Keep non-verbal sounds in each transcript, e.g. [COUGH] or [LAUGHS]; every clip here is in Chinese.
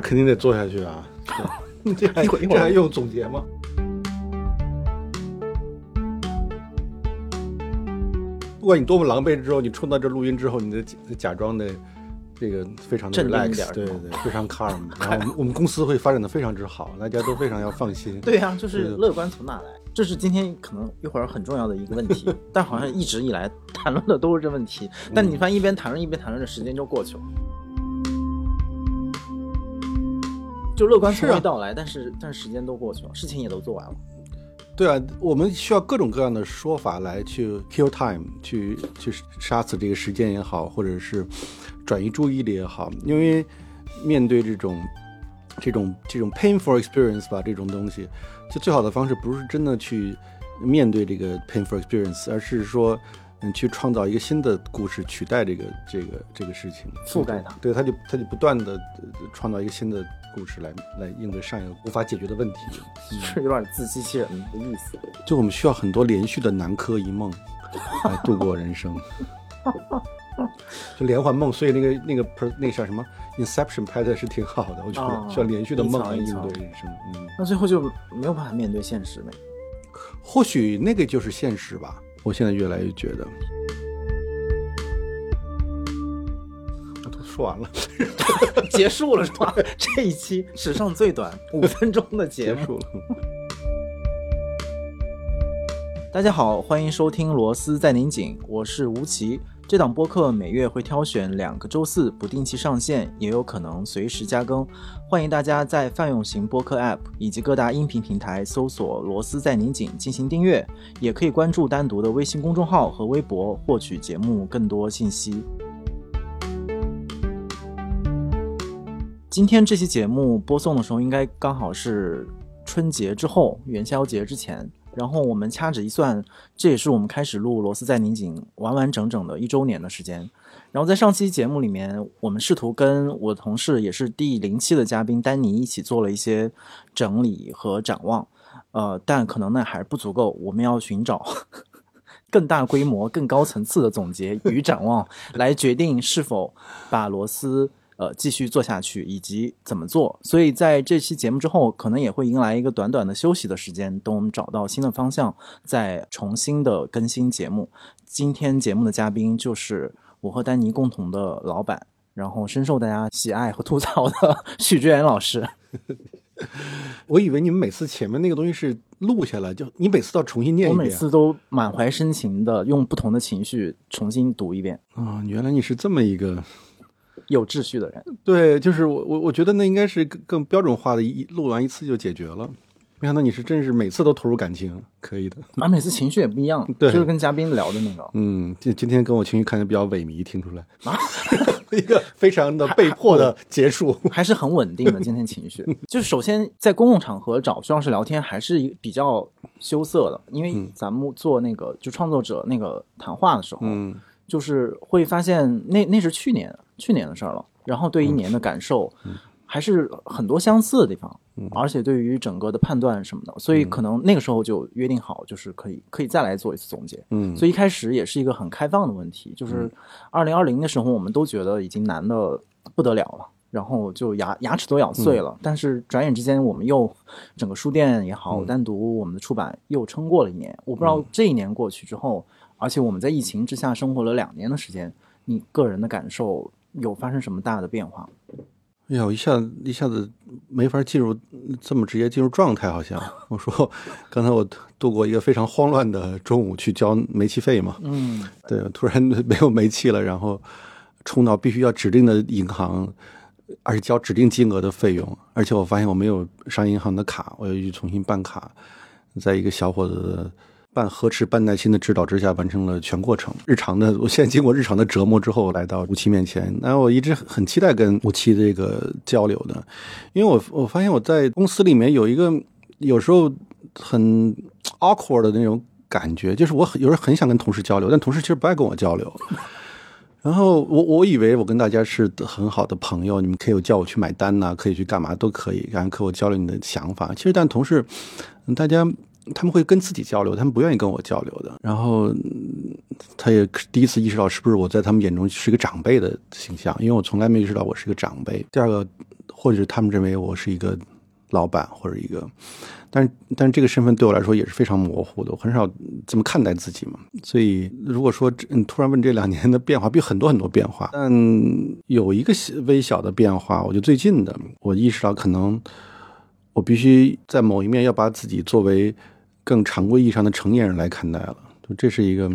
那肯定得做下去啊！[LAUGHS] 这还用总结吗？不管你多么狼狈，之后你冲到这录音之后，你得假假装的这个非常的 relax，对对，非常 calm，[LAUGHS] 然后我们 [LAUGHS] 我们公司会发展的非常之好，大家都非常要放心。对呀、就是乐观从哪来？这是今天可能一会儿很重要的一个问题，但好像一直以来谈论的都是这问题。但你发现一边谈论一边谈论，这时间就过去了。就乐观从是啊未到来，但是但是时间都过去了，事情也都做完了。对啊，我们需要各种各样的说法来去 kill time，去去杀死这个时间也好，或者是转移注意力也好，因为面对这种这种这种 painful experience 吧，这种东西，就最好的方式不是真的去面对这个 painful experience，而是说。嗯，去创造一个新的故事，取代这个这个这个事情，覆盖它对，他就他就不断的创造一个新的故事来来应对上一个无法解决的问题。[LAUGHS] 是有点自欺欺人的意思。就我们需要很多连续的南柯一梦 [LAUGHS] 来度过人生，就连环梦。所以那个那个 per 那个叫什么 Inception 拍的是挺好的，我觉哦得需要连续的梦来应对人生。嗯，那最后就没有办法面对现实呗。或许那个就是现实吧。我现在越来越觉得。我都说完了，[LAUGHS] 结束了是吧？[LAUGHS] 这一期史上最短 [LAUGHS] 五分钟的节目。结束了。大家好，欢迎收听《螺丝在拧紧》，我是吴奇。这档播客每月会挑选两个周四不定期上线，也有可能随时加更。欢迎大家在泛用型播客 App 以及各大音频平台搜索“螺丝在拧紧”进行订阅，也可以关注单独的微信公众号和微博获取节目更多信息。今天这期节目播送的时候，应该刚好是春节之后，元宵节之前。然后我们掐指一算，这也是我们开始录《螺丝在拧紧》完完整整的一周年的时间。然后在上期节目里面，我们试图跟我同事，也是第零期的嘉宾丹尼一起做了一些整理和展望。呃，但可能呢还不足够，我们要寻找 [LAUGHS] 更大规模、更高层次的总结与展望，来决定是否把螺丝。呃，继续做下去以及怎么做，所以在这期节目之后，可能也会迎来一个短短的休息的时间，等我们找到新的方向，再重新的更新节目。今天节目的嘉宾就是我和丹尼共同的老板，然后深受大家喜爱和吐槽的许志远老师。[LAUGHS] 我以为你们每次前面那个东西是录下来，就你每次都要重新念我一遍。每次都满怀深情的用不同的情绪重新读一遍，啊、原来你是这么一个。有秩序的人。对，就是我我我觉得那应该是更更标准化的，一录完一次就解决了。没想到你是真是每次都投入感情，可以的。啊，每次情绪也不一样，对就是跟嘉宾聊的那个。嗯，今今天跟我情绪看着比较萎靡，听出来啊，[LAUGHS] 一个非常的被迫的结束。还是很稳定的。今天情绪 [LAUGHS] 就是首先在公共场合找徐老师聊天，还是一比较羞涩的，因为咱们做那个就创作者那个谈话的时候，嗯就是会发现那那是去年去年的事儿了，然后对一年的感受。还是很多相似的地方，而且对于整个的判断什么的，所以可能那个时候就约定好，就是可以可以再来做一次总结。嗯，所以一开始也是一个很开放的问题，就是二零二零的时候，我们都觉得已经难的不得了了，然后就牙牙齿都咬碎了。但是转眼之间，我们又整个书店也好，单独我们的出版又撑过了一年。我不知道这一年过去之后，而且我们在疫情之下生活了两年的时间，你个人的感受有发生什么大的变化？哎呀，我一下一下子没法进入这么直接进入状态，好像。我说刚才我度过一个非常慌乱的中午去交煤气费嘛，嗯，对，突然没有煤气了，然后冲到必须要指定的银行，而且交指定金额的费用，而且我发现我没有商业银行的卡，我要去重新办卡，在一个小伙子半呵斥、半耐心的指导之下，完成了全过程。日常的，我现在经过日常的折磨之后，来到吴奇面前。那我一直很期待跟吴奇这个交流的，因为我我发现我在公司里面有一个有时候很 awkward 的那种感觉，就是我有时候很想跟同事交流，但同事其实不爱跟我交流。然后我我以为我跟大家是很好的朋友，你们可以叫我去买单呐、可以去干嘛都可以，然后和我交流你的想法。其实但同事，大家他们会跟自己交流，他们不愿意跟我交流的。然后他也第一次意识到是不是我在他们眼中是一个长辈的形象，因为我从来没意识到我是一个长辈。第二个或者是他们认为我是一个老板或者一个，但是但是这个身份对我来说也是非常模糊的，我很少这么看待自己嘛。所以如果说你突然问这两年的变化，比很多很多变化，但有一个微小的变化，我就最近的，我意识到可能我必须在某一面要把自己作为更常规意义上的成年人来看待了，就这是一个，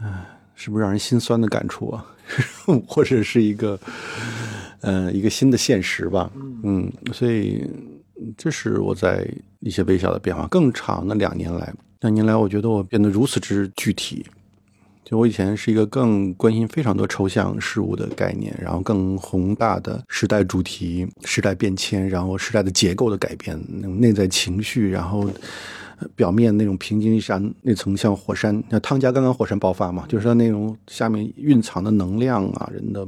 唉，是不是让人心酸的感触啊？[LAUGHS] 或者是一个，呃，一个新的现实吧。嗯，所以这是我在一些微小的变化。更长的两年来，两年来，我觉得我变得如此之具体。我以前是一个更关心非常多抽象事物的概念，然后更宏大的时代主题、时代变迁，然后时代的结构的改变，那种内在情绪，然后。表面那种平静一山那层像火山，那汤加刚刚火山爆发嘛，就是说那种下面蕴藏的能量啊，人的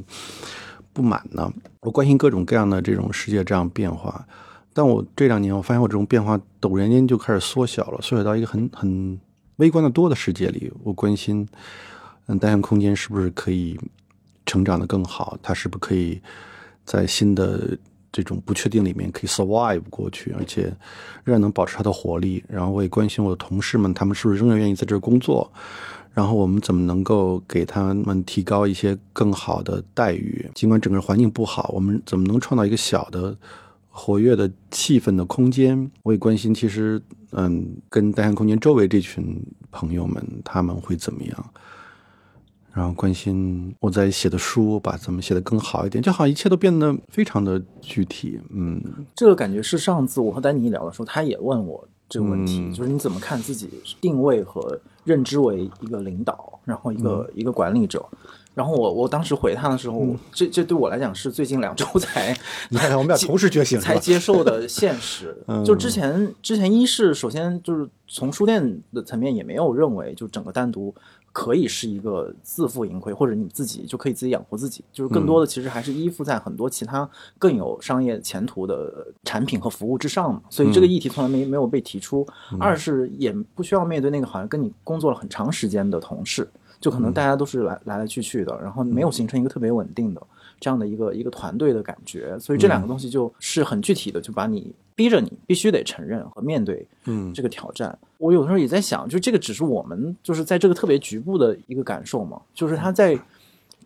不满呢。我关心各种各样的这种世界这样变化，但我这两年我发现我这种变化陡然间就开始缩小了，缩小到一个很很微观的多的世界里。我关心，嗯，单向空间是不是可以成长的更好？它是不是可以在新的？这种不确定里面可以 survive 过去，而且仍然能保持它的活力。然后我也关心我的同事们，他们是不是仍然愿意在这儿工作？然后我们怎么能够给他们提高一些更好的待遇？尽管整个环境不好，我们怎么能创造一个小的活跃的气氛的空间？我也关心，其实，嗯，跟单向空间周围这群朋友们，他们会怎么样？然后关心我在写的书，把怎么写的更好一点，就好像一切都变得非常的具体。嗯，这个感觉是上次我和丹尼聊的时候，他也问我这个问题，就是你怎么看自己定位和认知为一个领导，然后一个一个管理者。然后我我当时回他的时候，这这对我来讲是最近两周才，[LAUGHS] 你看看我们俩同时觉醒，才接受的现实。[LAUGHS] 就之前之前一是首先就是从书店的层面也没有认为就整个单独。可以是一个自负盈亏，或者你自己就可以自己养活自己，就是更多的其实还是依附在很多其他更有商业前途的产品和服务之上嘛。所以这个议题从来没没有被提出。二是也不需要面对那个好像跟你工作了很长时间的同事，就可能大家都是来来来去去的，然后没有形成一个特别稳定的这样的一个一个团队的感觉。所以这两个东西就是很具体的，就把你。逼着你必须得承认和面对，嗯，这个挑战。我有的时候也在想，就这个只是我们就是在这个特别局部的一个感受嘛，就是它在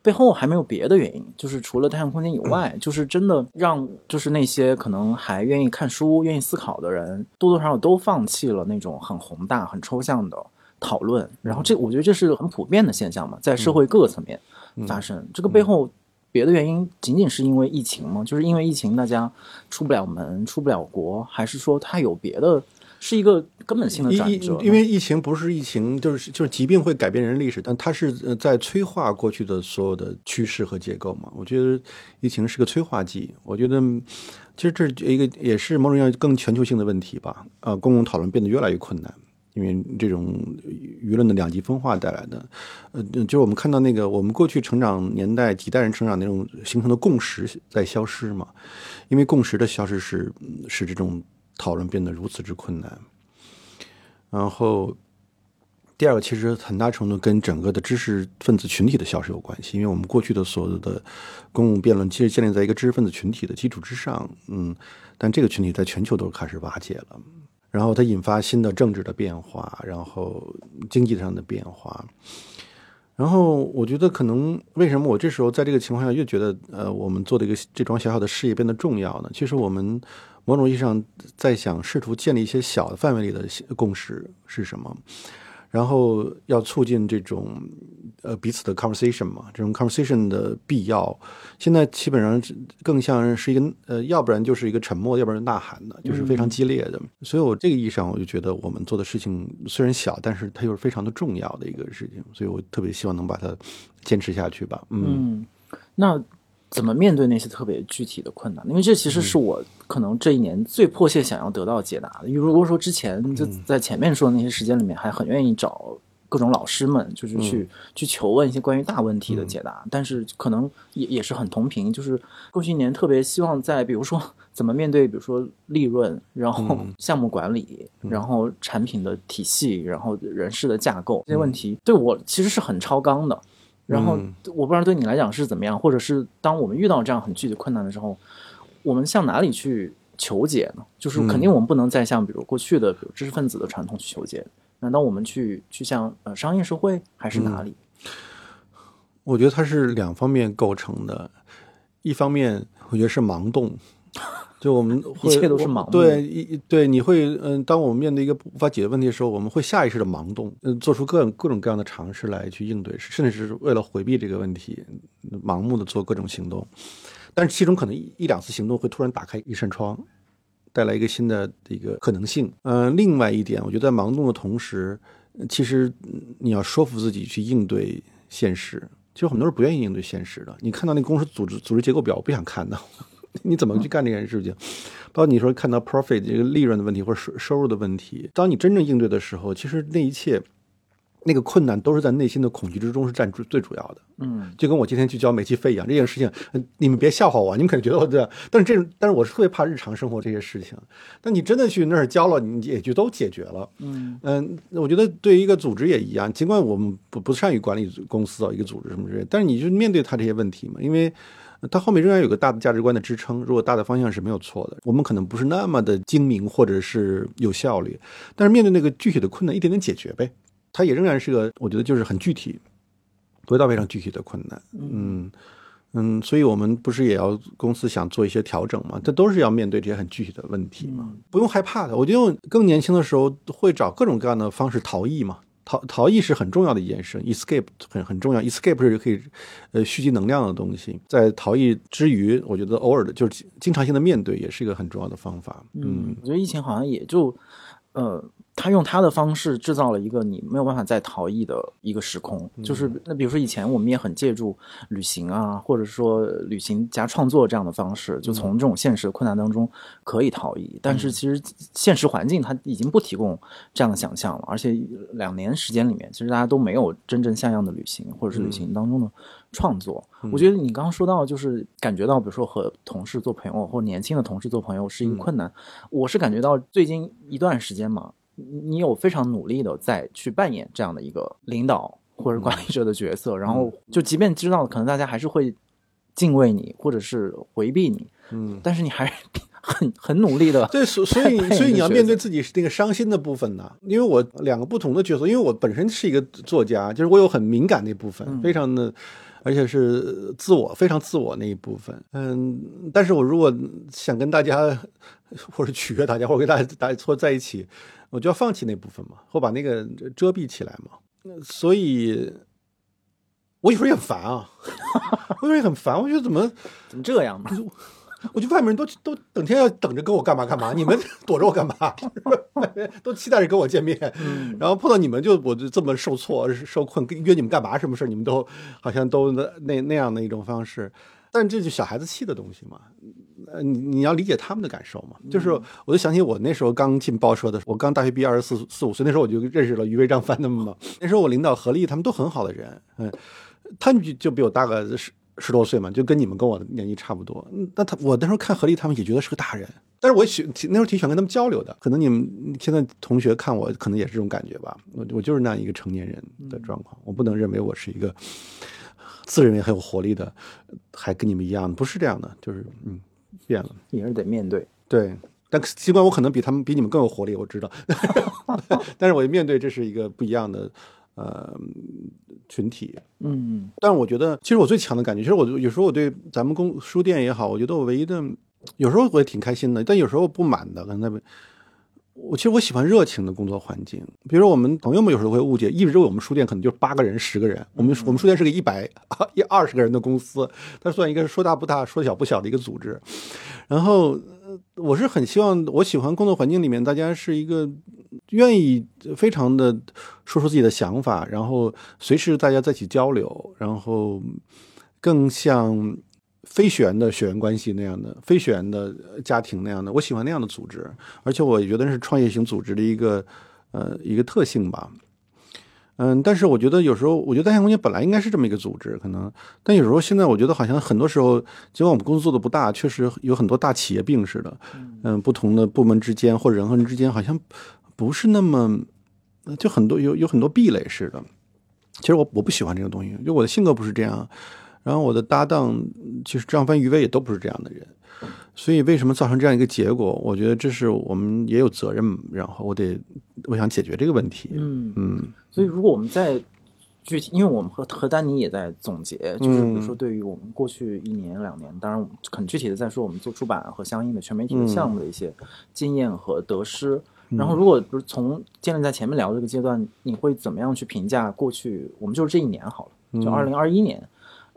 背后还没有别的原因，就是除了单向空间以外，就是真的让就是那些可能还愿意看书、愿意思考的人，多多少少都放弃了那种很宏大、很抽象的讨论。然后这我觉得这是很普遍的现象嘛，在社会各个层面发生。这个背后。别的原因仅仅是因为疫情吗？就是因为疫情，大家出不了门、出不了国，还是说它有别的？是一个根本性的转折？因为疫情不是疫情，就是就是疾病会改变人历史，但它是在催化过去的所有的趋势和结构嘛。我觉得疫情是个催化剂。我觉得其实这一个也是某种样更全球性的问题吧。呃，公共讨论变得越来越困难。因为这种舆论的两极分化带来的，呃，就是我们看到那个我们过去成长年代几代人成长那种形成的共识在消失嘛，因为共识的消失是使这种讨论变得如此之困难。然后第二个其实很大程度跟整个的知识分子群体的消失有关系，因为我们过去的所有的公共辩论其实建立在一个知识分子群体的基础之上，嗯，但这个群体在全球都开始瓦解了。然后它引发新的政治的变化，然后经济上的变化，然后我觉得可能为什么我这时候在这个情况下越觉得呃我们做的一个这桩小小的事业变得重要呢？其实我们某种意义上在想试图建立一些小的范围里的共识是什么？然后要促进这种呃彼此的 conversation 嘛，这种 conversation 的必要，现在基本上更像是一个呃，要不然就是一个沉默，要不然就呐喊的，就是非常激烈的。所以我这个意义上，我就觉得我们做的事情虽然小，但是它又是非常的重要的一个事情，所以我特别希望能把它坚持下去吧。嗯，那。怎么面对那些特别具体的困难？因为这其实是我可能这一年最迫切想要得到解答的。因为如果说之前就在前面说的那些时间里面，还很愿意找各种老师们，就是去去求问一些关于大问题的解答，但是可能也也是很同频。就是过去一年特别希望在，比如说 [LAUGHS] 怎么面对，比如说利润，然后项目管理，然后产品的体系，然后人事的架构这些问题，对我其实是很超纲的。然后我不知道对你来讲是怎么样，或者是当我们遇到这样很具体困难的时候，我们向哪里去求解呢？就是肯定我们不能再像比如过去的比如知识分子的传统去求解，难道我们去去向呃商业社会还是哪里？我觉得它是两方面构成的，一方面我觉得是盲动，[LAUGHS] 就我们一切都是盲目对，一对你会嗯，当我们面对一个无法解决问题的时候，我们会下意识的盲动，嗯，做出各种各种各样的尝试来去应对，甚至是为了回避这个问题，盲目的做各种行动。但是其中可能一一两次行动会突然打开一扇窗，带来一个新的一个可能性。嗯、另外一点，我觉得在盲动的同时，其实嗯你要说服自己去应对现实。其实很多人不愿意应对现实的。你看到那公司组织组织结构表，我不想看的。[LAUGHS] 你怎么去干这件事情？包括你说看到 profit 这个利润的问题或者收收入的问题，当你真正应对的时候，其实那一切那个困难都是在内心的恐惧之中是占最最主要的。嗯就跟我今天去交煤气费一样，这件事情，嗯你们别笑话我，你们可能觉得我这样，但是这种，但是我是特别怕日常生活这些事情。但你真的去那儿交了，你也就都解决了。嗯嗯，我觉得对于一个组织也一样，尽管我们不不善于管理公司啊，一个组织什么之类，但是你就面对他这些问题嘛，因为它后面仍然有个大的价值观的支撑。如果大的方向是没有错的，我们可能不是那么的精明或者是有效率，但是面对那个具体的困难，一点点解决呗。它也仍然是个，我觉得就是很具体，回到非常具体的困难。嗯嗯，所以我们不是也要公司想做一些调整嘛？这都是要面对这些很具体的问题嘛，不用害怕的。我觉得更年轻的时候会找各种各样的方式逃逸嘛。逃逃逸是很重要的一件事，escape 很很重要，escape 是可以呃蓄积能量的东西。在逃逸之余，我觉得偶尔的就是经常性的面对也是一个很重要的方法。嗯，我觉得疫情好像也就，呃，他用他的方式制造了一个你没有办法再逃逸的一个时空。就是那比如说以前我们也很借助旅行啊，或者说旅行加创作这样的方式，就从这种现实的困难当中可以逃逸。但是其实现实环境它已经不提供这样的想象了，而且两年时间里面，其实大家都没有真正像样的旅行，或者是旅行当中的创作。我觉得你刚刚说到，就是感觉到，比如说和同事做朋友，或者年轻的同事做朋友是一个困难。我是感觉到最近一段时间嘛，你你有非常努力的在去扮演这样的一个领导或者管理者的角色，然后就即便知道可能大家还是会敬畏你，或者是回避你，嗯，但是你还是 [LAUGHS] 很很努力的。对，所所以所以你要面对自己是那个伤心的部分呢，因为我两个不同的角色，因为我本身是一个作家，就是我有很敏感那部分，非常的，而且是自我非常自我那一部分，嗯，但是我如果想跟大家 [LAUGHS] 或者取悦大家，或者跟大家大家凑在一起，我就要放弃那部分嘛，或把那个遮蔽起来嘛，所以。我有时候也很烦啊，我有时候也很烦，我觉得怎么怎么这样嘛？我觉得外面人都都整天要等着跟我干嘛干嘛，你们 [LAUGHS] 躲着我干嘛？[LAUGHS] 都期待着跟我见面，然后碰到你们就我就这么受挫受困，约你们干嘛？什么事儿你们都好像都那那样的一种方式，但这就小孩子气的东西嘛。呃，你你要理解他们的感受嘛。就是我就想起我那时候刚进报社的时候，我刚大学毕业二十四四五岁，那时候我就认识了余威、张帆他们嘛。那时候我领导何丽他们都很好的人，嗯，他们就就比我大个十十多岁嘛，就跟你们跟我的年纪差不多。嗯那他我那时候看何丽他们也觉得是个大人，但是我喜那时候挺喜欢跟他们交流的。可能你们现在同学看我，可能也是这种感觉吧。我我就是那样一个成年人的状况，我不能认为我是一个自认为很有活力的，还跟你们一样，不是这样的，就是嗯变了。也是得面对。对，但尽管我可能比他们比你们更有活力，我知道，[LAUGHS] 但是我面对这是一个不一样的呃群体。嗯但是我觉得，其实我最强的感觉，其实我有时候我对咱们公书店也好，我觉得我唯一的，有时候我也挺开心的，但有时候不满的，可能在。我其实我喜欢热情的工作环境，比如说我们朋友们有时候会误解，一直我们书店可能就八个人、十个人，我们我们书店是个一百一二十个人的公司，它算一个说大不大、说小不小的一个组织。然后呃我是很希望，我喜欢工作环境里面大家是一个愿意非常的说出自己的想法，然后随时大家在一起交流，然后更像非血缘的血缘关系那样的非血缘的家庭那样的，我喜欢那样的组织，而且我觉得是创业型组织的一个呃一个特性吧。嗯，但是我觉得有时候，我觉得单向空间本来应该是这么一个组织，可能，但有时候现在我觉得好像很多时候，尽管我们公司做的不大，确实有很多大企业病似的，嗯，不同的部门之间或者人和人之间好像不是那么，就很多有有很多壁垒似的。其实我我不喜欢这个东西，就我的性格不是这样。然后我的搭档其实张帆、余威也都不是这样的人，所以为什么造成这样一个结果？我觉得这是我们也有责任，然后我得我想解决这个问题。嗯嗯所以如果我们在具体，因为我们和和丹尼也在总结，就是比如嗯说对于我们过去一年两年，当然我们很具体的在说我们做出版和相应的全媒体的嗯项目的一些经验和得失。然后，如果不是从建立在前面聊这个阶段，你会怎么样去评价过去？我们就是这一年好了，就二零二一年。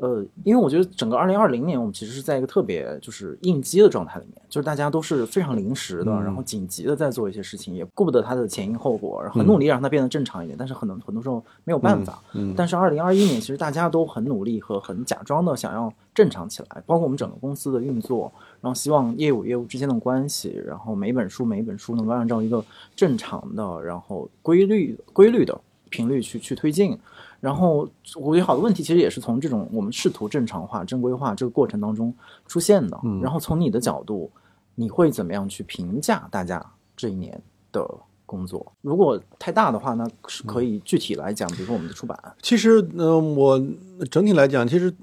呃，因为我觉得整个二零二零年，我们其实是在一个特别就是应激的状态里面，就是大家都是非常临时的，然后紧急的在做一些事情，也顾不得它的前因后果，很努力让它变得正常一点，但是很多很多时候没有办法。嗯但是二零二一年，其实大家都很努力和很假装的想要正常起来，包括我们整个公司的运作，然后希望业务业务之间的关系，然后每一本书每一本书能够按照一个正常的，然后规律规律的频率去去推进。然后我觉得好多问题其实也是从这种我们试图正常化、正规化这个过程当中出现的。然后从你的角度，你会怎么样去评价大家这一年的工作？如果太大的话，那是可以具体来讲，比如说我们的出版，其实，呃，我整体来讲，其实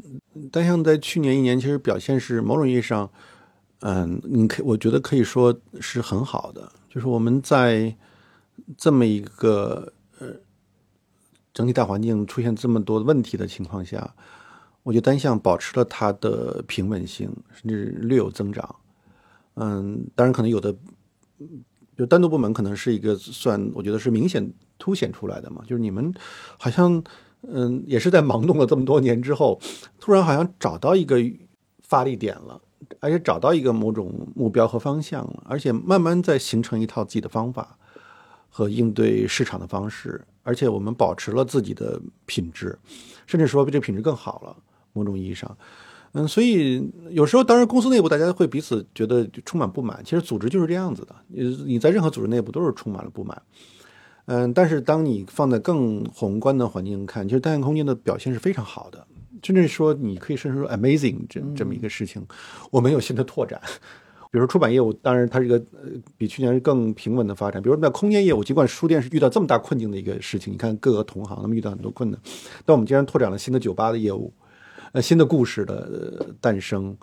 单向在去年一年，其实表现是某种意义上，嗯，你可我觉得可以说是很好的。就是我们在这么一个呃整体大环境出现这么多问题的情况下，我觉得单向保持了它的平稳性，甚至略有增长。嗯，当然可能有的，就单独部门可能是一个算，我觉得是明显凸显出来的嘛，就是你们好像嗯也是在忙动了这么多年之后，突然好像找到一个发力点了，而且找到一个某种目标和方向了，而且慢慢在形成一套自己的方法和应对市场的方式，而且我们保持了自己的品质，甚至说比这个品质更好了，某种意义上。嗯，所以有时候，当然公司内部大家会彼此觉得充满不满。其实组织就是这样子的，你你在任何组织内部都是充满了不满。嗯，但是当你放在更宏观的环境看，其实单向空间的表现是非常好的，甚至说你可以甚至说 amazing 这这么一个事情。我们有新的拓展，比如说出版业务，当然它是一个呃比去年更平稳的发展。比如说在空间业务，尽管书店是遇到这么大困境的一个事情，你看各个同行他们遇到很多困难，但我们竟然拓展了新的酒吧的业务。呃，新的故事的诞生，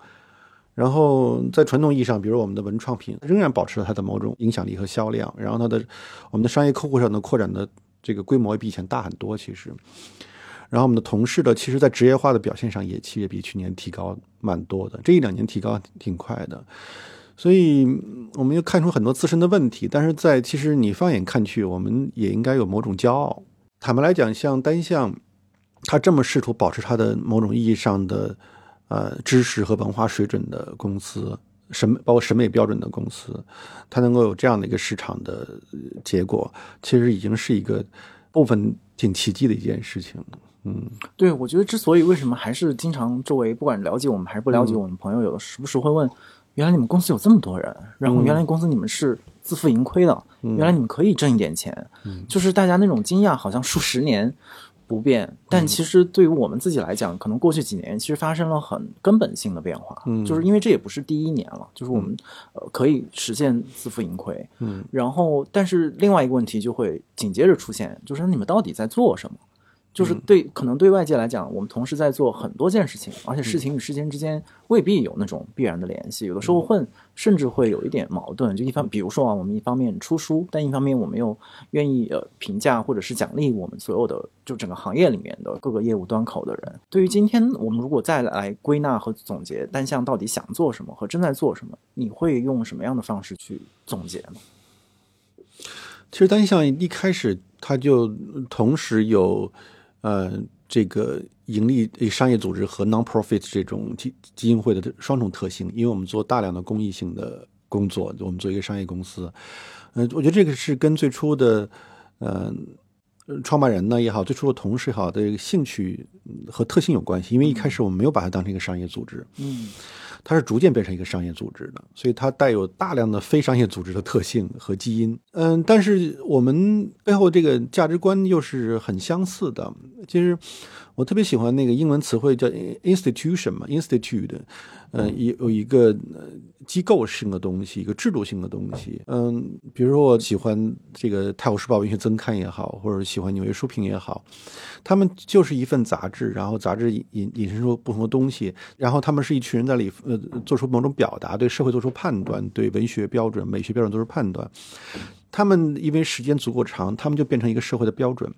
然后在传统意义上，比如我们的文创品仍然保持了它的某种影响力和销量，然后它的我们的商业客户上的扩展的这个规模也比以前大很多，其实，然后我们的同事的其实在职业化的表现上也其实比去年提高蛮多的，这一两年提高挺快的，所以我们又看出很多自身的问题，但是在其实你放眼看去，我们也应该有某种骄傲。坦白来讲，像单向。他这么试图保持他的某种意义上的呃知识和文化水准的公司，审包括审美标准的公司，他能够有这样的一个市场的结果，其实已经是一个部分挺奇迹的一件事情。嗯，对，我觉得之所以为什么还是经常周围不管了解我们还是不了解我们朋友，有的时不时会问，原来你们公司有这么多人，然后原来公司你们是自负盈亏的，原来你们可以挣一点钱，就是大家那种惊讶，好像数十年。不变，但其实对于我们自己来讲，可能过去几年其实发生了很根本性的变化，嗯。就是因为这也不是第一年了，就是我们呃可以实现自负盈亏，嗯，然后但是另外一个问题就会紧接着出现，就是你们到底在做什么？就是对，可能对外界来讲，我们同时在做很多件事情，而且事情与事情之间未必有那种必然的联系，有的时候会甚至会有一点矛盾。就一方，比如说啊，我们一方面出书，但一方面我们又愿意呃评价或者是奖励我们所有的就整个行业里面的各个业务端口的人。对于今天我们如果再来归纳和总结单项到底想做什么和正在做什么，你会用什么样的方式去总结呢？其实单项一开始它就同时有。呃，这个盈利商业组织和 non-profit 这种基基金会的双重特性，因为我们做大量的公益性的工作，我们做一个商业公司，嗯、呃，我觉得这个是跟最初的呃创办人呢也好，最初的同事也好的兴趣和特性有关系。因为一开始我们没有把它当成一个商业组织，嗯，它是逐渐变成一个商业组织的，所以它带有大量的非商业组织的特性和基因。嗯，但是我们背后这个价值观又是很相似的。其实我特别喜欢那个英文词汇叫 institution 嘛，institute，呃，有有一个呃机构性的东西，一个制度性的东西。嗯，比如说我喜欢这个《泰晤士报》文学增刊也好，或者喜欢《纽约书评》也好，他们就是一份杂志，然后杂志引引引申出不同的东西，然后他们是一群人在里呃做出某种表达，对社会做出判断，对文学标准、美学标准做出判断。他们因为时间足够长，他们就变成一个社会的标准。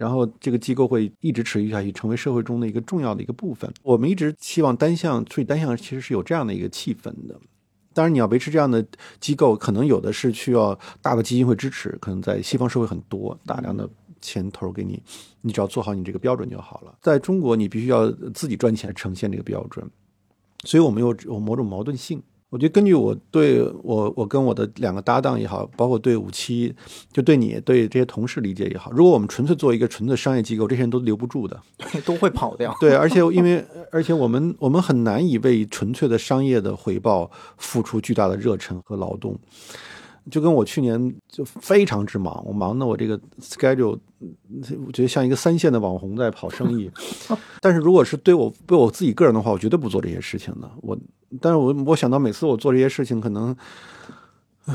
然后这个机构会一直持续下去，成为社会中的一个重要的一个部分。我们一直希望单向，所以单向其实是有这样的一个气氛的。当然，你要维持这样的机构，可能有的是需要大的基金会支持，可能在西方社会很多，大量的钱投给你，你只要做好你这个标准就好了。在中国，你必须要自己赚钱呈现这个标准，所以我们有有某种矛盾性。我觉得根据我对我我跟我的两个搭档也好，包括对五七，就对你对这些同事理解也好，如果我们纯粹做一个纯粹商业机构，这些人都留不住的，[LAUGHS] 都会跑掉。对，而且因为而且我们我们很难以为纯粹的商业的回报付出巨大的热忱和劳动。就跟我去年就非常之忙，我忙的我这个 schedule，我觉得像一个三线的网红在跑生意。[LAUGHS] 但是如果是对我对我自己个人的话，我绝对不做这些事情的。我，但是我我想到每次我做这些事情，可能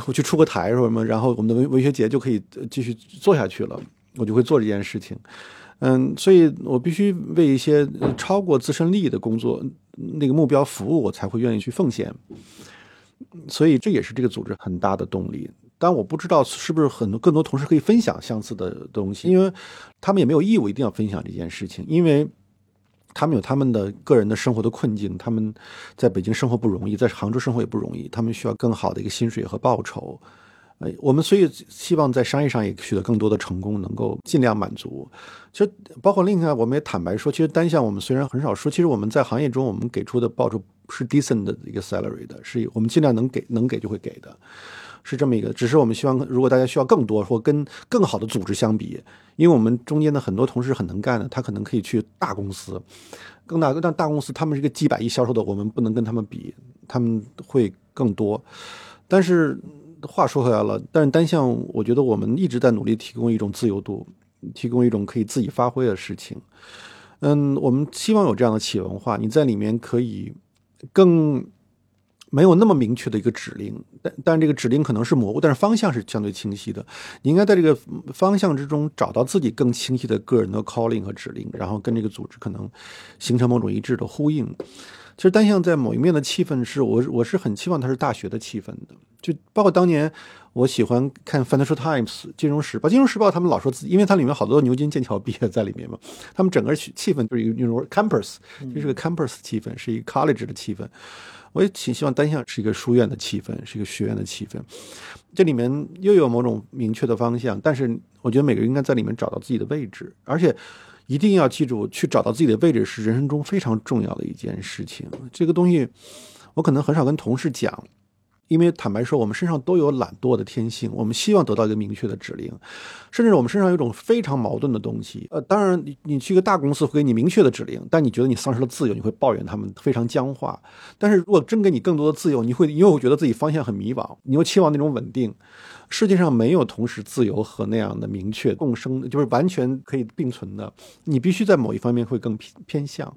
我去出个台什么，然后我们的文文学节就可以继续做下去了，我就会做这件事情。嗯，所以我必须为一些超过自身利益的工作那个目标服务，我才会愿意去奉献。所以这也是这个组织很大的动力，但我不知道是不是很多更多同事可以分享相似的东西，因为他们也没有义务一定要分享这件事情，因为他们有他们的个人的生活的困境，他们在北京生活不容易，在杭州生活也不容易，他们需要更好的一个薪水和报酬。哎，我们所以希望在商业上也取得更多的成功，能够尽量满足。其实包括另外，我们也坦白说，其实单向我们虽然很少说，其实我们在行业中我们给出的报酬是 decent 的一个 salary 的，是我们尽量能给能给就会给的，是这么一个。只是我们希望，如果大家需要更多或跟更好的组织相比，因为我们中间的很多同事很能干的，他可能可以去大公司，更大但大公司他们是一个几百亿销售的，我们不能跟他们比，他们会更多，但是。话说回来了，但是单向，我觉得我们一直在努力提供一种自由度，提供一种可以自己发挥的事情。嗯，我们希望有这样的企业文化，你在里面可以更没有那么明确的一个指令，但但这个指令可能是模糊，但是方向是相对清晰的。你应该在这个方向之中找到自己更清晰的个人的 calling 和指令，然后跟这个组织可能形成某种一致的呼应。其实单向在某一面的气氛是我我是很期望它是大学的气氛的，就包括当年我喜欢看《Financial Times》金融时报，金融时报他们老说自己，因为它里面好多牛津、剑桥毕业在里面嘛，他们整个气氛就是一种 campus，就是个 campus 气氛，是一个 college 的气氛。我也挺希望单向是一个书院的气氛，是一个学院的气氛。这里面又有某种明确的方向，但是我觉得每个人应该在里面找到自己的位置，而且。一定要记住，去找到自己的位置是人生中非常重要的一件事情。这个东西，我可能很少跟同事讲，因为坦白说，我们身上都有懒惰的天性。我们希望得到一个明确的指令，甚至我们身上有一种非常矛盾的东西。呃，当然，你你去一个大公司会给你明确的指令，但你觉得你丧失了自由，你会抱怨他们非常僵化。但是如果真给你更多的自由，你会因为我觉得自己方向很迷茫，你又期望那种稳定。世界上没有同时自由和那样的明确共生，就是完全可以并存的。你必须在某一方面会更偏偏向，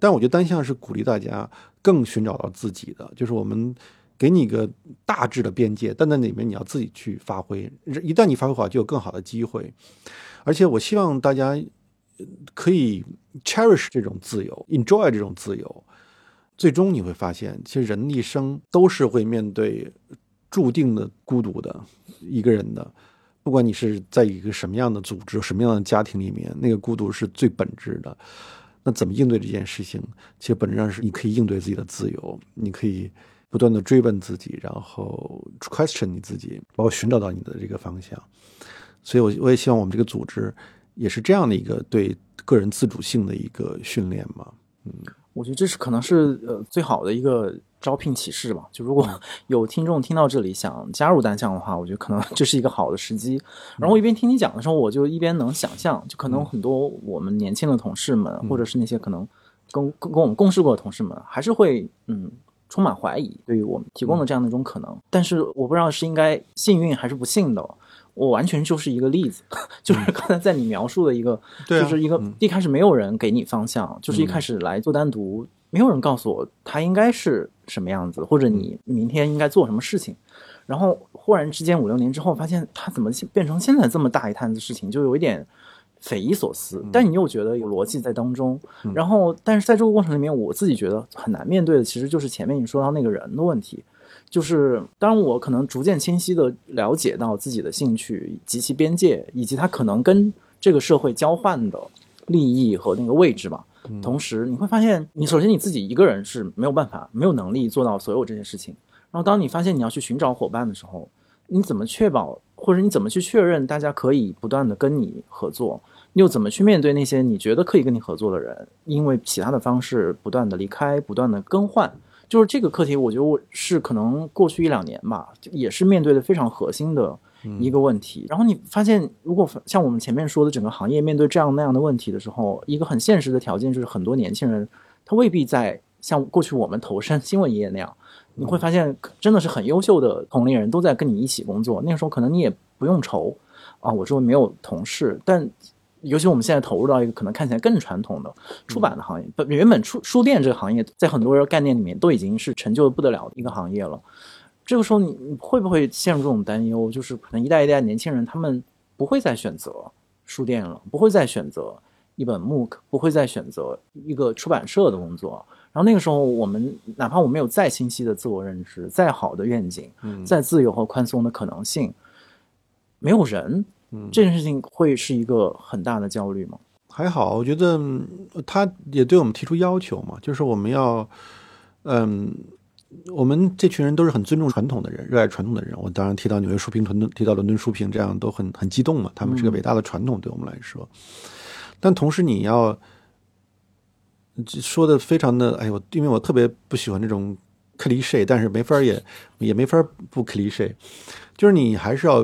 但我觉得单向是鼓励大家更寻找到自己的，就是我们给你一个大致的边界，但在里面你要自己去发挥。一旦你发挥好，就有更好的机会。而且我希望大家可以 cherish 这种自由，enjoy 这种自由。最终你会发现，其实人一生都是会面对。注定的孤独的一个人的，不管你是在一个什么样的组织、什么样的家庭里面，那个孤独是最本质的。那怎么应对这件事情？其实本质上是你可以应对自己的自由，你可以不断的追问自己，然后 question 你自己，包括寻找到你的这个方向。所以，我我也希望我们这个组织也是这样的一个对个人自主性的一个训练嘛。嗯，我觉得这是可能是呃最好的一个。招聘启示吧，就如果 [LAUGHS] 有听众听到这里想加入单项的话，我觉得可能这是一个好的时机。然后一边听你讲的时候，我就一边能想象，就可能很多我们年轻的同事们，或者是那些可能跟跟我们共事过的同事们，还是会嗯充满怀疑对于我们提供的这样的一种可能。但是我不知道是应该幸运还是不幸的。我完全就是一个例子，[LAUGHS] 就是刚才在你描述的一个，[LAUGHS] 就是一个嗯一开始没有人给你方向，就是一开始来做单独，没有人告诉我他应该是什么样子，或者你明天应该做什么事情。然后忽然之间五六年之后，发现他怎么变成现在这么大一摊子事情，就有一点匪夷所思。但你又觉得有逻辑在当中，然后但是在这个过程里面，我自己觉得很难面对的，其实就是前面你说到那个人的问题。就是当我可能逐渐清晰的了解到自己的兴趣及其边界，以及他可能跟这个社会交换的利益和那个位置吧。同时，你会发现，你首先你自己一个人是没有办法、没有能力做到所有这些事情。然后，当你发现你要去寻找伙伴的时候，你怎么确保，或者你怎么去确认大家可以不断的跟你合作？你又怎么去面对那些你觉得可以跟你合作的人，因为其他的方式不断的离开、不断的更换？就是这个课题，我觉得我是可能过去一两年吧，也是面对的非常核心的一个问题。然后你发现，如果像我们前面说的，整个行业面对这样那样的问题的时候，一个很现实的条件就是，很多年轻人他未必在像过去我们投身新闻业那样，你会发现真的是很优秀的同龄人都在跟你一起工作。那个时候可能你也不用愁啊，我周围没有同事，但。尤其我们现在投入到一个可能看起来更传统的出版的行业，本、原本书书店这个行业在很多人概念里面都已经是成就的不得了的一个行业了。这个时候你你会不会陷入这种担忧？就是可能一代一代年轻人他们不会再选择书店了，不会再选择一本 MOOC，不会再选择一个出版社的工作。然后那个时候我们哪怕我们有再清晰的自我认知，再好的愿景，再自由和宽松的可能性，没有人。这件事情会是一个很大的焦虑吗？还好，我觉得嗯他也对我们提出要求嘛，就是我们要，嗯，我们这群人都是很尊重传统的人，热爱传统的人。我当然提到纽约书评、伦敦提到伦敦书评，这样都很很激动嘛。他们是个伟大的传统，对我们来说。但同时，你要说的非常的，哎我因为我特别不喜欢这种 cliche，但是没法也也没法不 cliche，就是你还是要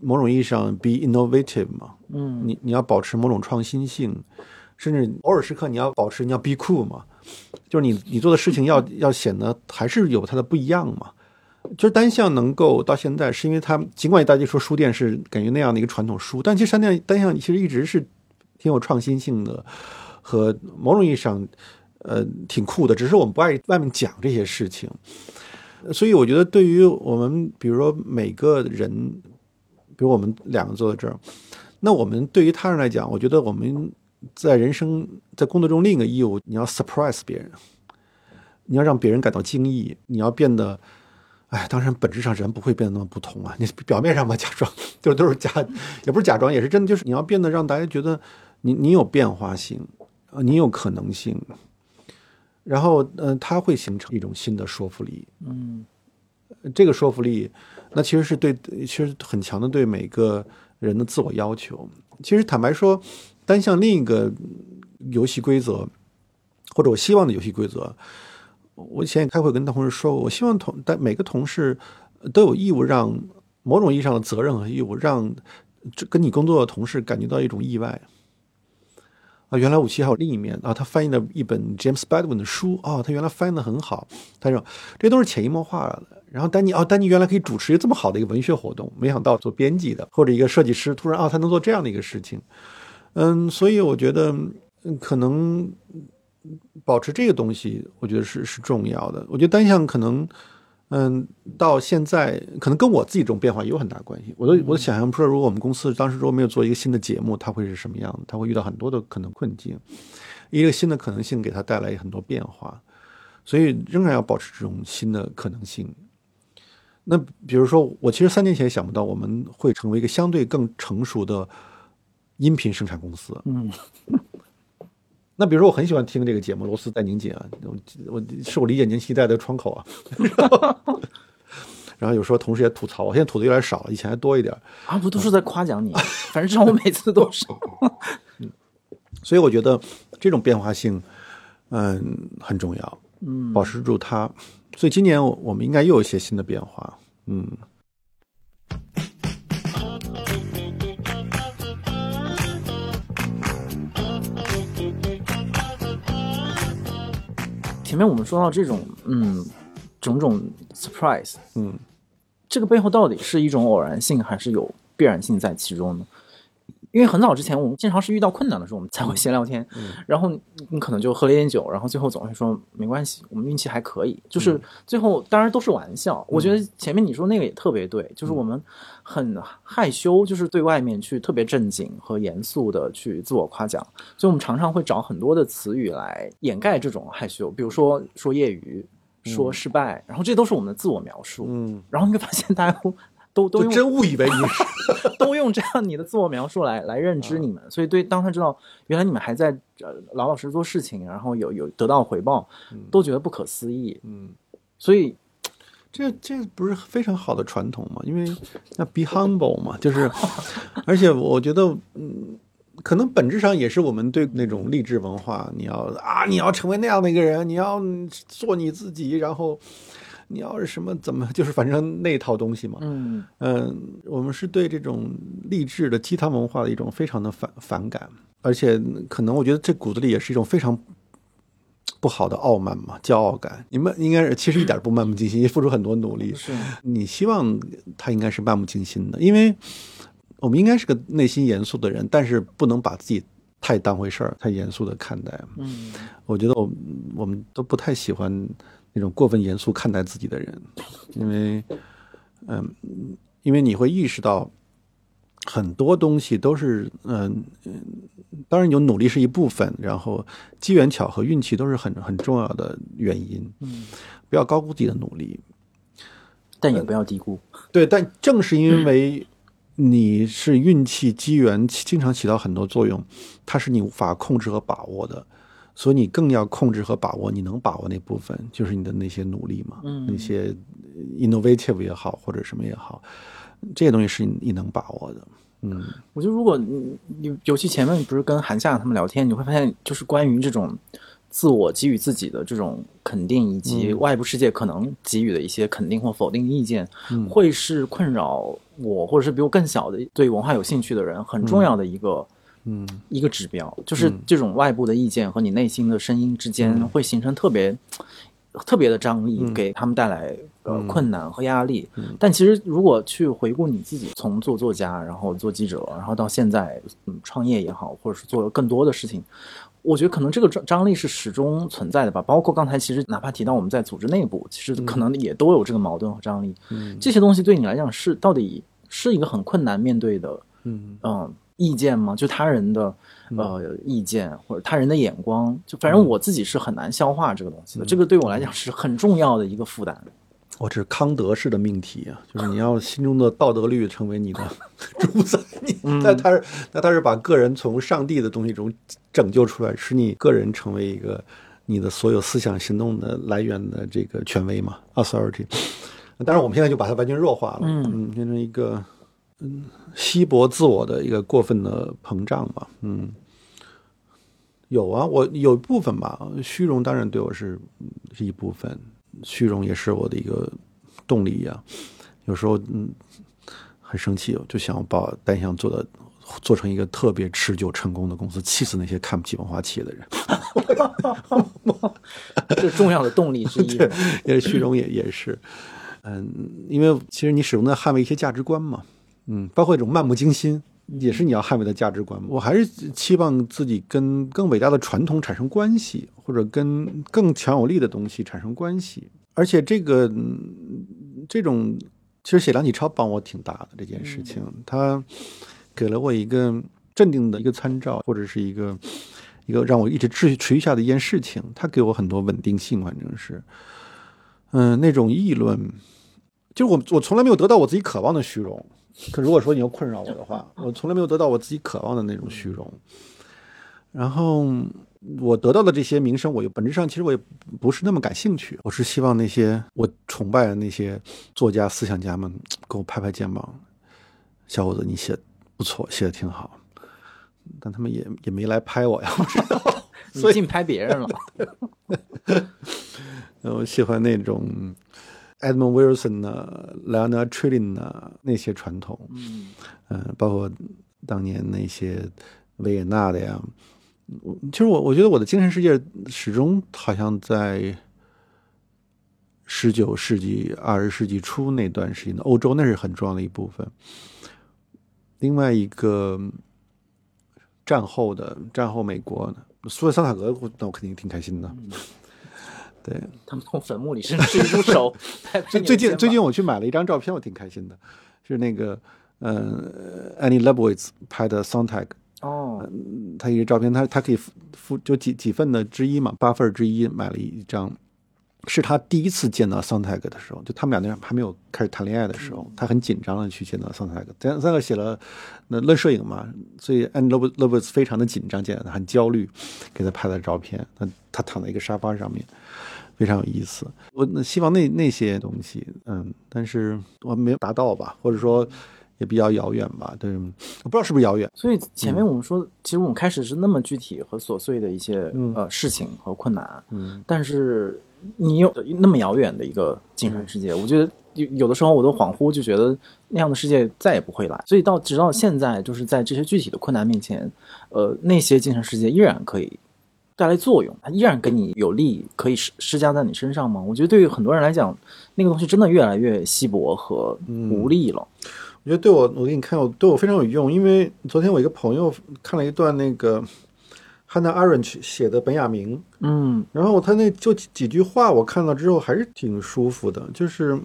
某种意义上 be innovative 嘛，嗯，你你要保持某种创新性，甚至偶尔时刻你要保持你要 be cool 嘛，就是你你做的事情要要显得还是有它的不一样嘛。就是单向能够到现在，是因为它尽管大家说书店是感觉那样的一个传统书，但其实单向单向其实一直是挺有创新性的，和某种意义上呃挺酷的，只是我们不爱外面讲这些事情。所以我觉得，对于我们比如说每个人，比如我们两个坐在这儿，那我们对于他人来讲，我觉得我们在人生在工作中另一个义务，你要 surprise 别人，你要让别人感到惊异，你要变得。哎，当然，本质上人不会变得那么不同啊！你表面上吧，假装就都是假，也不是假装，也是真的。就是你要变得让大家觉得你你有变化性，呃，你有可能性，然后呃，它会形成一种新的说服力。嗯，这个说服力，那其实是对，其实很强的对每个人的自我要求。其实坦白说，单向另一个游戏规则，或者我希望的游戏规则。我以前也开会跟同事说过，我希望同但每个同事都有义务让某种意义上的责任和义务，让这跟你工作的同事感觉到一种意外。啊，原来武器还有另一面啊！他翻译了一本 James Baldwin 的书啊、他原来翻译的很好。他说这都是潜移默化的。然后丹尼哦，丹尼原来可以主持这么好的一个文学活动，没想到做编辑的或者一个设计师，突然啊、他能做这样的一个事情。嗯，所以我觉得可能。保持这个东西，我觉得是是重要的。我觉得单向可能，嗯，到现在可能跟我自己这种变化也有很大关系。我都我都想象不出来，如果我们公司当时如果没有做一个新的节目，它会是什么样的？它会遇到很多的可能困境，一个新的可能性给它带来很多变化，所以仍然要保持这种新的可能性。那比如说，我其实三年前想不到我们会成为一个相对更成熟的音频生产公司。嗯。那比如说，我很喜欢听这个节目《螺丝在拧紧》啊，我我是我理解年轻一代的窗口啊。[LAUGHS] 然后有时候同事也吐槽，我现在吐的有点少了，以前还多一点啊。不都是在夸奖你？[LAUGHS] 反正我每次都是。[LAUGHS] 嗯，所以我觉得这种变化性，嗯，很重要。嗯，保持住它。所以今年我们应该又有一些新的变化。嗯。前面我们说到这种，嗯，种种 surprise，嗯，这个背后到底是一种偶然性，还是有必然性在其中呢？因为很早之前，我们经常是遇到困难的时候，我们才会闲聊天，嗯然后你可能就喝了点酒，然后最后总会说没关系，我们运气还可以。就是最后当然都是玩笑。我觉得前面你说那个也特别对，就是我们很害羞，就是对外面去特别正经和严肃的去自我夸奖，所以我们常常会找很多的词语来掩盖这种害羞，比如说说业余，说失败，然后这都是我们的自我描述。嗯，然后你会发现大家都都真误以为你是 [LAUGHS] 都用这样你的自我描述来来认知你们，所以对当他知道原来你们还在呃老老实实做事情，然后有有得到回报，都觉得不可思议。嗯，所以这这不是非常好的传统嘛？因为那 be humble 嘛，就是，[LAUGHS] 而且我觉得，嗯，可能本质上也是我们对那种励志文化，你要啊，你要成为那样的一个人，你要做你自己，然后你要是什么怎么，[LAUGHS] 就是反正那套东西嘛。嗯嗯，我们是对这种励志的鸡汤文化的一种非常的反反感，而且可能我觉得这骨子里也是一种非常不好的傲慢嘛，骄傲感。你们应该是其实一点不漫不经心，也付出很多努力。是你希望他应该是漫不经心的，因为我们应该是个内心严肃的人，但是不能把自己太当回事儿，太严肃的看待。嗯我觉得我我们都不太喜欢那种过分严肃看待自己的人，因为，嗯，因为你会意识到很多东西都是，嗯嗯，当然有努力是一部分，然后机缘巧合、运气都是很很重要的原因。嗯，不要高估自己的努力。但也不要低估。对，但正是因为你是运气、机缘经常起到很多作用，它是你无法控制和把握的，所以你更要控制和把握你能把握那部分，就是你的那些努力嘛，嗯那些 innovative 也好，或者什么也好，这些东西是你你能把握的。嗯我觉得如果你你尤其前面不是跟韩夏他们聊天，你会发现就是关于这种自我给予自己的这种肯定，以及外部世界可能给予的一些肯定或否定意见，嗯会是困扰我或者是比我更小的对文化有兴趣的人很重要的一个。嗯一个指标，就是这种外部的意见和你内心的声音之间会形成特别、[TSK] 特别的张力，给他们带来呃困难和压力。但其实如果去回顾你自己，从做作家，然后做记者，然后到现在嗯创业也好，或者是做更多的事情，我觉得可能这个张张力是始终存在的吧。包括刚才其实哪怕提到我们在组织内部，其实可能也都有这个矛盾和张力。嗯。这些东西对你来讲是到底是一个很困难面对的嗯。嗯意见吗？就他人的呃意见或者他人的眼光，就反正我自己是很难消化这个东西的。这个对我来讲是很重要的一个负担。我这是康德式的命题啊，就是你要心中的道德律成为你的 [LAUGHS] 主宰，你那他是那他是把个人从上帝的东西中拯救出来，使你个人成为一个你的所有思想行动的来源的这个权威嘛，authority。当然，我们现在就把它完全弱化了，嗯变成一个嗯稀薄自我的一个过分的膨胀吧，嗯。有啊，我有一部分吧，虚荣当然对我是是一部分，虚荣也是我的一个动力呀、有时候嗯很生气，我就想把单向做的做成一个特别持久成功的公司，气死那些看不起文化企业的人。[LAUGHS] 这重要的动力之一。[LAUGHS] 也是虚荣也也是，嗯，因为其实你始终在捍卫一些价值观嘛，嗯，包括一种漫不经心，也是你要捍卫的价值观嘛。我还是期望自己跟更伟大的传统产生关系，或者跟更强有力的东西产生关系，而且这个、嗯这种，其实写梁启超帮我挺大的这件事情，他给了我一个镇定的一个参照，或者是一个一个让我一直持续持续下的一件事情，他给我很多稳定性，反正是，嗯、那种议论，就是我我从来没有得到我自己渴望的虚荣，可如果说你要困扰我的话，我从来没有得到我自己渴望的那种虚荣，然后我得到的这些名声，我又本质上其实我也不是那么感兴趣，我是希望那些我崇拜的那些作家、思想家们给我拍拍肩膀，小伙子，你写不错，写的挺好。但他们也也没来拍我呀，我知道。[LAUGHS] 你净拍别人了，呃 [LAUGHS] 我喜欢那种 Edmund Wilson 呐、Leonard Trilling 呐那些传统，嗯呃、包括当年那些维也纳的呀。我其实我我觉得我的精神世界始终好像在十九世纪、二十世纪初那段时间的欧洲，那是很重要的一部分。另外一个战后的战后美国的苏维桑塔格，那我肯定挺开心的。[LAUGHS] 对，他们从坟墓里伸出手。[LAUGHS] 最最近最近我去买了一张照片，我挺开心的，是那个呃 Annie Leibovitz 拍的 Sontag。哦，他一个照片，他他可以付就几几份的之一嘛，八份之一买了一张，是他第一次见到 Sontag 的时候，就他们俩那还没有开始谈恋爱的时候，他很紧张的去见到桑泰格。桑泰格写了那论摄影嘛，所以安 n 勒 l 布斯非常的紧张，见到他很焦虑，给他拍的照片。他他躺在一个沙发上面，非常有意思。我希望那那些东西，嗯，但是我没有达到吧，或者说。也比较遥远吧，对，我不知道是不是遥远。所以前面我们说，其实我们开始是那么具体和琐碎的一些呃事情和困难，嗯，但是你有那么遥远的一个精神世界，我觉得有有的时候我都恍惚就觉得那样的世界再也不会来。所以到直到现在，就是在这些具体的困难面前，呃，那些精神世界依然可以带来作用，它依然给你有利，可以施施加在你身上吗？我觉得对于很多人来讲，那个东西真的越来越稀薄和无力了。我觉得对我，我给你看，我对我非常有用。因为昨天我一个朋友看了一段那个汉娜·阿伦奇写的《本雅明》，嗯，然后他那就几句话，我看了之后还是挺舒服的。就是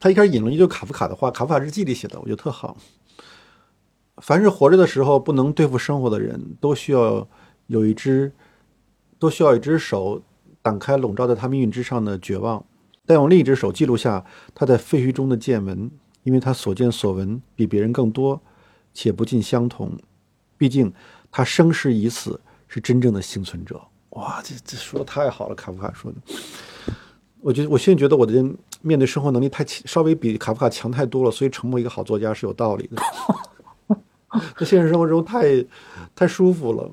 他一开始引了一句卡夫卡的话，卡夫卡日记里写的，我觉得特好。凡是活着的时候不能对付生活的人，都需要有一只，都需要一只手挡开笼罩在他命运之上的绝望，但用另一只手记录下他在废墟中的见闻。因为他所见所闻比别人更多，且不尽相同。毕竟他生时已死，是真正的幸存者。哇，这这说的太好了，卡夫卡说的。我觉得我现在觉得我的面对生活能力太强，稍微比卡夫卡强太多了，所以成为一个好作家是有道理的。[LAUGHS] 在现实生活中太太舒服了。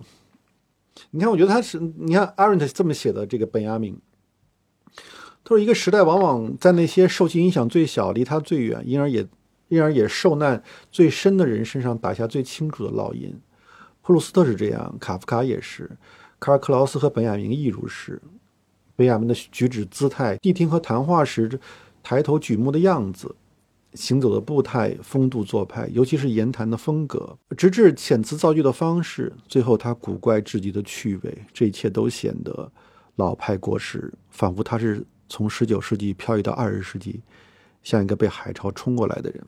你看，我觉得他是，你看阿伦特这么写的这个本雅明。他说：“一个时代往往在那些受其影响最小、离他最远，因而也因而也受难最深的人身上打下最清楚的烙印。普鲁斯特是这样，卡夫卡也是，卡尔克劳斯和本雅明亦如是。本雅明的举止姿态、谛听和谈话时抬头举目的样子、行走的步态、风度做派，尤其是言谈的风格，直至遣词造句的方式，最后他古怪至极的趣味，这一切都显得老派过时，仿佛他是。”从十九世纪漂移到二十世纪，像一个被海潮冲过来的人，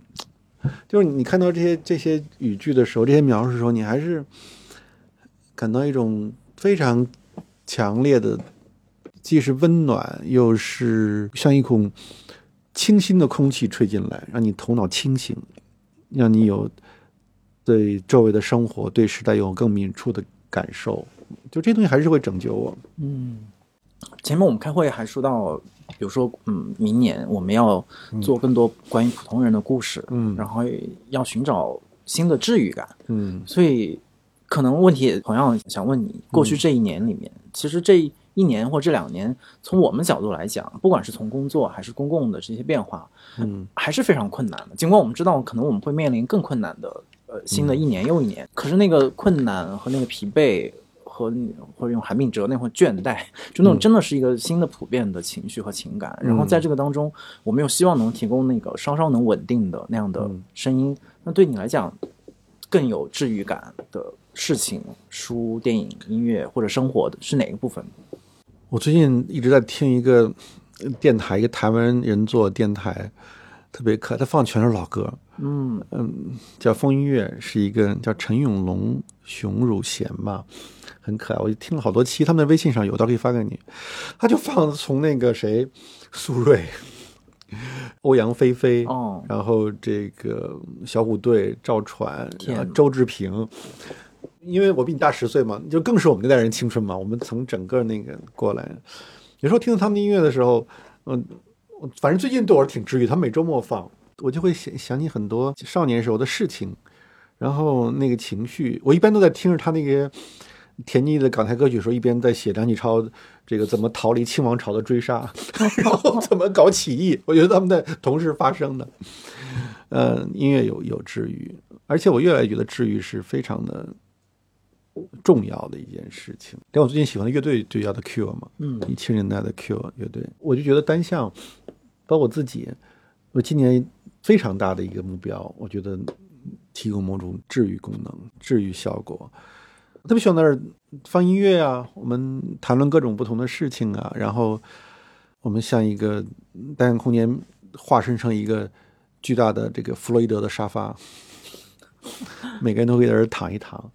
就是你看到这些这些语句的时候，这些描述的时候，你还是感到一种非常强烈的，既是温暖，又是像一孔清新的空气吹进来，让你头脑清醒，让你有对周围的生活、对时代有更敏触的感受。就这东西还是会拯救我。嗯，前面我们开会还说到。比如说，嗯，明年我们要做更多关于普通人的故事，嗯，然后要寻找新的治愈感，嗯，所以可能问题同样想问你，过去这一年里面，其实这一年或这两年，从我们角度来讲，不管是从工作还是公共的这些变化，嗯，还是非常困难的。尽管我们知道，可能我们会面临更困难的，呃，新的一年又一年，可是那个困难和那个疲惫。和或者用韩炳哲那会倦怠，就那种真的是一个新的普遍的情绪和情感。然后在这个当中，我们又希望能提供那个稍稍能稳定的那样的声音。那对你来讲，更有治愈感的事情，书、电影、音乐或者生活的是哪个部分？我最近一直在听一个电台，一个台湾人做电台，特别可爱，他放全是老歌。嗯嗯，叫风音乐，是一个叫陈永龙、熊汝贤吧。很可爱，我就听了好多期，他们的微信上有，到可以发给你。他就放从那个谁，苏芮、欧阳菲菲，哦，然后这个小虎队、赵传、周志平。因为我比你大十岁嘛，就更是我们那代人青春嘛。我们从整个那个过来，有时候听到他们的音乐的时候，嗯，反正最近对我挺治愈。他每周末放，我就会想想起很多少年时候的事情，然后那个情绪，我一般都在听着他那个。甜腻的港台歌曲的时候，一边在写梁启超这个怎么逃离清王朝的追杀，[LAUGHS] 然后怎么搞起义，我觉得他们在同时发生的。嗯，音乐有有治愈，而且我越来越觉得治愈是非常的重要的一件事情。连我最近喜欢的乐队就叫 The Cure 嘛，嗯，一七年代的 Cure 乐队，我就觉得单向，包括我自己，我今年非常大的一个目标，我觉得提供某种治愈功能、治愈效果。我特别喜欢在那儿放音乐啊，我们谈论各种不同的事情啊，然后我们像一个单向空间化身成一个巨大的这个弗洛伊德的沙发，[LAUGHS] 每个人都可以在这儿躺一躺，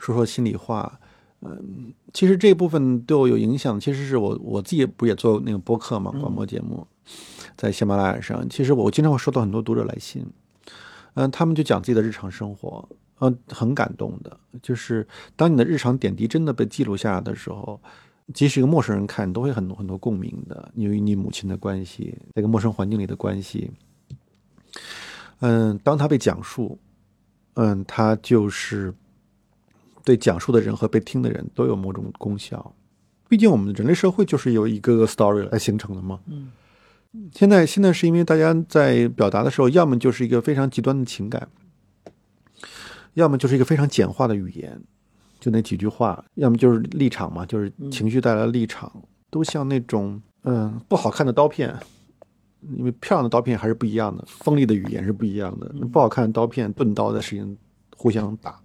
说说心里话。嗯，其实这部分对我有影响，其实是我我自己不也做那个播客嘛，广播节目，在喜马拉雅上。其实我经常会收到很多读者来信，嗯，他们就讲自己的日常生活，嗯，很感动的。就是当你的日常点滴真的被记录下来的时候，即使一个陌生人看，你都会很多很多共鸣的。你与你母亲的关系，在一个陌生环境里的关系，嗯，当他被讲述，嗯，他就是。对讲述的人和被听的人都有某种功效，毕竟我们人类社会就是由一个个 story 来形成的嘛。嗯，现在现在是因为大家在表达的时候，要么就是一个非常极端的情感，要么就是一个非常简化的语言，就那几句话，要么就是立场嘛，就是情绪带来的立场，都像那种嗯不好看的刀片，因为漂亮的刀片还是不一样的，锋利的语言是不一样的，不好看的刀片钝刀的事情互相打。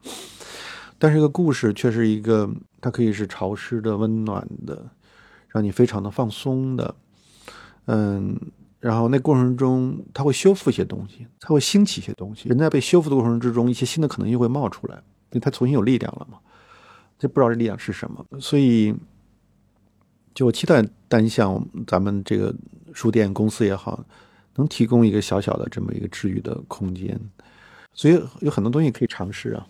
但是，一个故事却是一个，它可以是潮湿的、温暖的，让你非常的放松的，嗯，然后那过程中，它会修复一些东西，它会兴起一些东西。人在被修复的过程之中，一些新的可能性会冒出来，因为它重新有力量了嘛。就不知道这力量是什么，所以，就我期待单向咱们这个书店公司也好，能提供一个小小的这么一个治愈的空间。所以有很多东西可以尝试啊。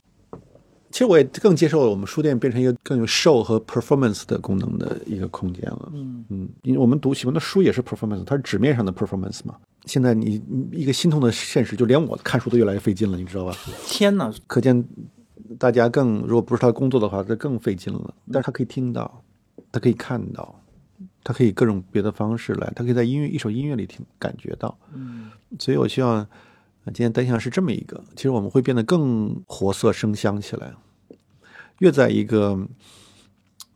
其实我也更接受了我们书店变成一个更有 show 和 performance 的功能的一个空间了。嗯嗯，因为我们读喜欢的书也是 performance，它是纸面上的 performance 嘛。现在你一个心痛的现实，就连我看书都越来越费劲了，你知道吧？天哪！可见大家更如果不是他工作的话，他更费劲了。但是他可以听到，他可以看到，他可以各种别的方式来，他可以在音乐一首音乐里听感觉到。嗯，所以我希望今天单向是这么一个，其实我们会变得更活色生香起来。越在一个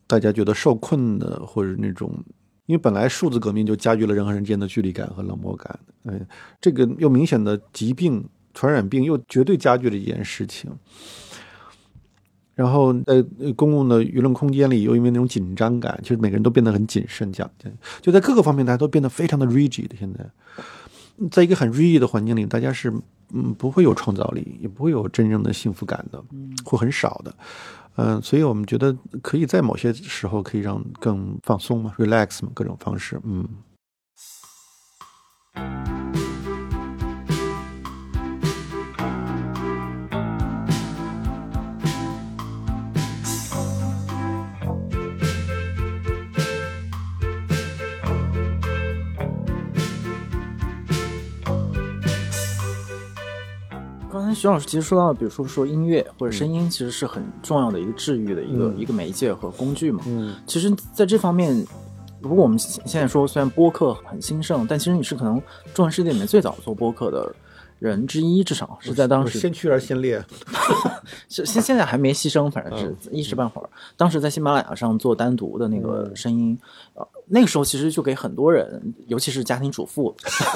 大家觉得受困的，或者那种，因为本来数字革命就加剧了人和人之间的距离感和冷漠感，哎，这个又明显的疾病、传染病又绝对加剧了一件事情。然后在公共的舆论空间里，又因为那种紧张感，其实每个人都变得很谨慎，讲就在各个方面，大家都变得非常的 rigid。现在，在一个很 rigid 的环境里，大家是嗯不会有创造力，也不会有真正的幸福感的，会很少的。嗯，所以我们觉得可以在某些时候可以让更放松嘛，relax 嘛，各种方式，嗯。徐老师其实说到，比如说说音乐或者声音，其实是很重要的一个治愈的一个一个媒介和工具嘛。嗯，其实在这方面，如果我们现在说，虽然播客很兴盛，但其实你是可能中文世界里面最早做播客的人之一，至少是在当时先驱而先烈。[LAUGHS] 现现现在还没牺牲，反正是一时半会儿。当时在喜马拉雅上做单独的那个声音，呃。那个时候其实就给很多人，尤其是家庭主妇，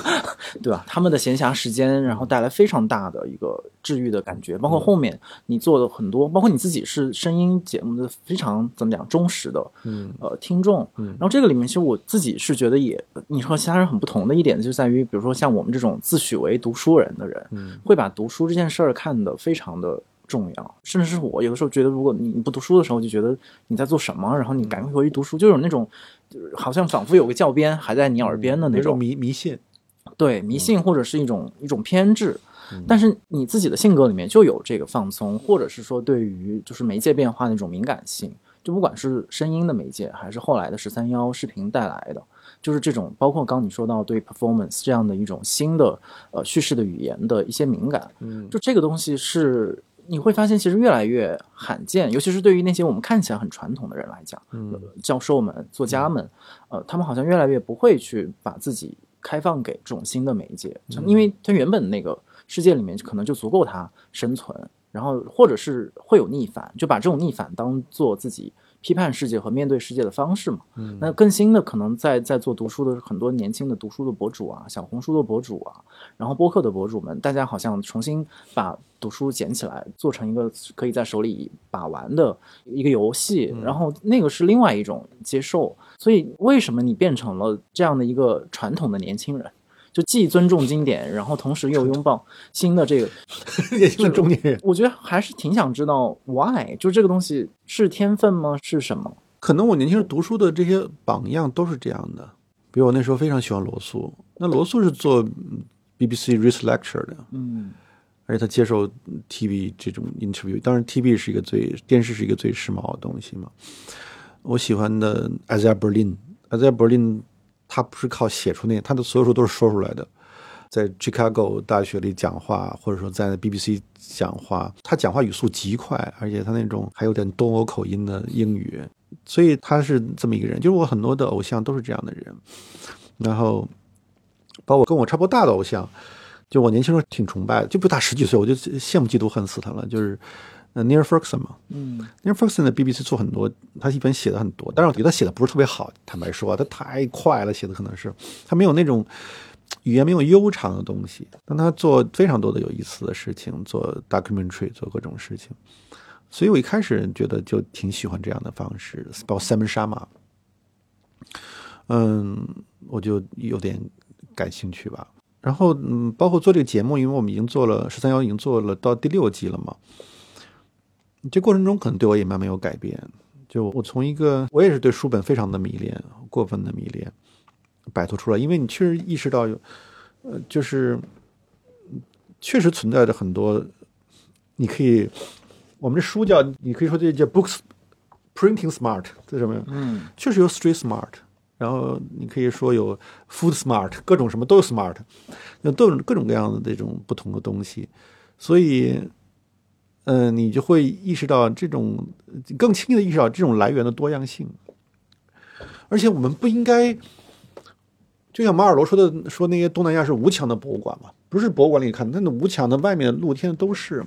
[LAUGHS] 对吧？他们的闲暇时间，然后带来非常大的一个治愈的感觉。包括后面你做的很多，包括你自己是声音节目的非常怎么讲忠实的，嗯，呃，听众。嗯然后这个里面其实我自己是觉得也，你和其他人很不同的一点，就在于，比如说像我们这种自诩为读书人的人，会把读书这件事儿看得非常的。重要，甚至是我有的时候觉得，如果你不读书的时候，就觉得你在做什么，然后你赶快回去读书，就有那种，就是好像仿佛有个教鞭还在你耳边的那种。迷迷信，对迷信或者是一种一种偏执。但是你自己的性格里面就有这个放松，或者是说对于就是媒介变化那种敏感性，就不管是声音的媒介，还是后来的十三幺视频带来的，就是这种包括刚你说到对 performance 这样的一种新的呃叙事的语言的一些敏感，嗯，就这个东西是。你会发现，其实越来越罕见，尤其是对于那些我们看起来很传统的人来讲，嗯，教授们、作家们，呃，他们好像越来越不会去把自己开放给这种新的媒介，因为他原本那个世界里面可能就足够他生存，然后或者是会有逆反，就把这种逆反当做自己批判世界和面对世界的方式嘛。嗯，那更新的可能在在做读书的很多年轻的读书的博主啊，小红书的博主啊，然后播客的博主们，大家好像重新把读书捡起来，做成一个可以在手里把玩的一个游戏，然后那个是另外一种接受。所以为什么你变成了这样的一个传统的年轻人？就既尊重经典，然后同时又拥抱新的这个 [LAUGHS] 也就是中年人。我觉得还是挺想知道 why，就这个东西是天分吗？是什么？可能我年轻人读书的这些榜样都是这样的。比如我那时候非常喜欢罗素，那罗素是做 BBC Research Lecture 的，嗯，而且他接受 TV 这种 interview。当然，TV 是一个最电视是一个最时髦的东西嘛。我喜欢的 Isaiah Berlin，Isaiah Berlin。他不是靠写出那，他的所有书都是说出来的，在 Chicago 大学里讲话，或者说在 BBC 讲话，他讲话语速极快，而且他那种还有点东欧口音的英语，所以他是这么一个人。就是我很多的偶像都是这样的人，然后包括跟我差不多大的偶像，就我年轻时候挺崇拜的，就不大十几岁，我就羡慕嫉妒恨死他了，就是。呃，Neil Ferguson 嘛，嗯，Neil Ferguson 的 BBC 做很多，他一本写的很多，但是我觉得他写的不是特别好，坦白说，他太快了，写的可能是他没有那种语言没有悠长的东西，但他做非常多的有意思的事情，做 documentary，做各种事情，所以我一开始觉得就挺喜欢这样的方式，包括 Simon Sharma，嗯，我就有点感兴趣吧。然后嗯，包括做这个节目，因为我们已经做了十三幺，已经做了到第六季了嘛。这过程中可能对我也慢慢有改变，就我从一个我也是对书本非常的迷恋，过分的迷恋，摆脱出来，因为你确实意识到有，呃，就是确实存在着很多，你可以，我们这书叫，你可以说这叫 books printing smart，这什么呀？嗯，确实有 street smart，然后你可以说有 food smart，各种什么都有 smart，那都有各种各样的这种不同的东西，所以。嗯，你就会意识到这种更轻易的意识到这种来源的多样性，而且我们不应该，就像马尔罗说的，说那些东南亚是无墙的博物馆嘛，不是博物馆里看，那那无墙的外面露天的都是，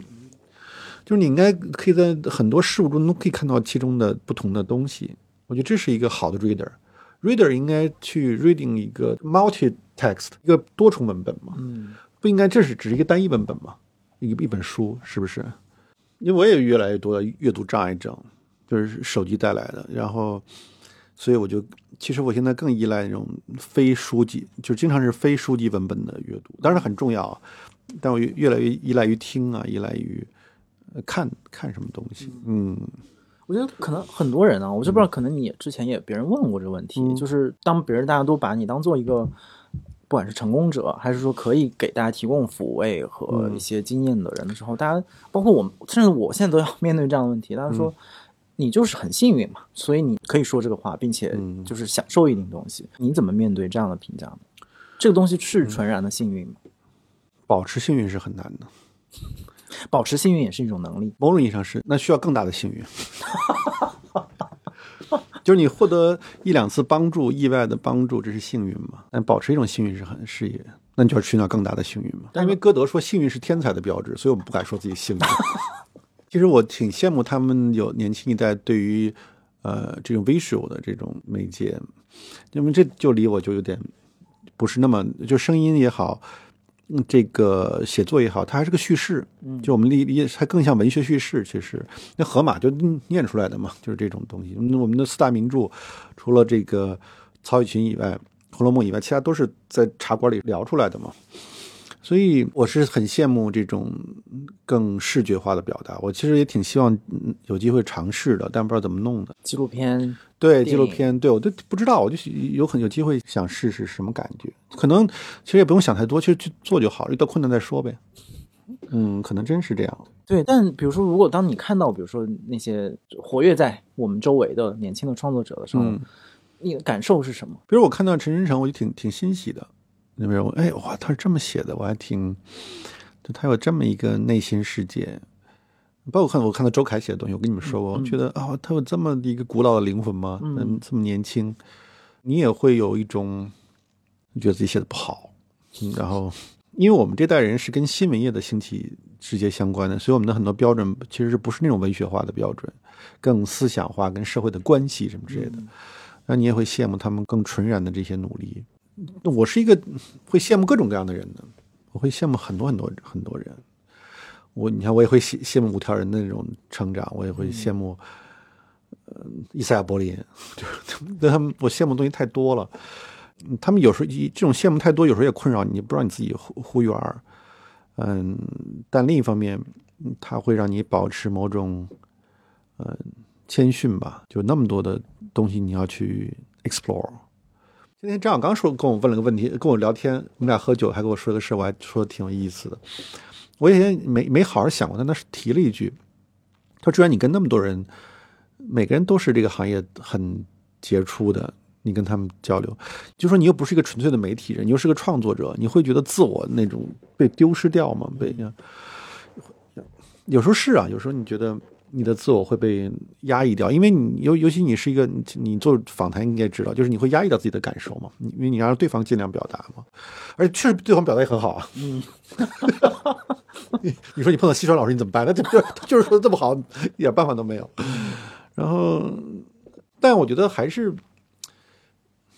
就是你应该可以在很多事物中都可以看到其中的不同的东西。我觉得这是一个好的 reader，reader 应该去 reading 一个 multi text 一个多重文本嘛，嗯，不应该这是只是一个单一文本嘛，一一本书是不是？因为我也越来越多的阅读障碍症，就是手机带来的。然后，所以我就其实我现在更依赖那种非书籍，就经常是非书籍文本的阅读，当然很重要。但我越来越依赖于听啊，依赖于看看什么东西。嗯，我觉得可能很多人啊，我就不知道，可能你之前也别人问过这个问题，就是当别人大家都把你当做一个。不管是成功者，还是说可以给大家提供抚慰和一些经验的人的时候，大家包括我们，甚至我现在都要面对这样的问题。大家说你就是很幸运嘛，所以你可以说这个话，并且就是享受一定东西。你怎么面对这样的评价呢？这个东西是纯然的幸运吗？保持幸运是很难的，保持幸运也是一种能力。某种意义上是，那需要更大的幸运。[LAUGHS] 就是你获得一两次帮助，意外的帮助，这是幸运嘛？但保持一种幸运是很事业，那你就要寻找更大的幸运嘛？但因为歌德说幸运是天才的标志，所以我们不敢说自己幸运。[LAUGHS] 其实我挺羡慕他们有年轻一代对于呃这种 visual 的这种媒介，因为这就离我就有点不是那么就声音也好。嗯，这个写作也好，它还是个叙事，就我们理理解，它更像文学叙事。其实，那河马就念出来的嘛，就是这种东西。我们的四大名著，除了这个曹雪芹以外，《红楼梦》以外，其他都是在茶馆里聊出来的嘛。所以我是很羡慕这种更视觉化的表达。我其实也挺希望有机会尝试的，但不知道怎么弄的。纪录片，对纪录片，对我都不知道，我就有很有机会想试试什么感觉。可能其实也不用想太多，其实去做就好，遇到困难再说呗。嗯，可能真是这样。对，但比如说，如果当你看到，比如说那些活跃在我们周围的年轻的创作者的时候，你的感受是什么？比如我看到陈真诚，我就挺挺欣喜的。那边我哎哇，他是这么写的，我还挺，就他有这么一个内心世界。包括看我看到周凯写的东西，我跟你们说过，我觉得啊，他有这么一个古老的灵魂吗？嗯，这么年轻，你也会有一种觉得自己写的不好，然后因为我们这代人是跟新闻业的兴起直接相关的，所以我们的很多标准其实是不是那种文学化的标准，更思想化，跟社会的关系什么之类的。那你也会羡慕他们更纯然的这些努力。我是一个会羡慕各种各样的人的，我会羡慕很多很多很多人。我你看，我也会羡羡慕五条人的那种成长，我也会羡慕，呃，伊赛亚柏林，[LAUGHS] 就是他们，我羡慕的东西太多了。他们有时候一这种羡慕太多，有时候也困扰你，不知道你自己忽忽远儿。嗯，但另一方面，它会让你保持某种，嗯，谦逊吧。就那么多的东西你要去 explore。那天张小刚说跟我问了个问题，跟我聊天，我们俩喝酒还跟我说个事，我还说的挺有意思的。我以前没没好好想过，但他是提了一句，他说：“既然你跟那么多人，每个人都是这个行业很杰出的，你跟他们交流，就说你又不是一个纯粹的媒体人，你又是个创作者，你会觉得自我那种被丢失掉吗？被有时候是啊，有时候你觉得。”你的自我会被压抑掉，因为你尤尤其你是一个你做访谈，你也知道，就是你会压抑掉自己的感受嘛，因为你让对方尽量表达嘛，而且确实对方表达也很好啊。嗯，[LAUGHS] 你说你碰到西川老师你怎么办？那就 [LAUGHS] 就是说这么好，一点办法都没有。然后，但我觉得还是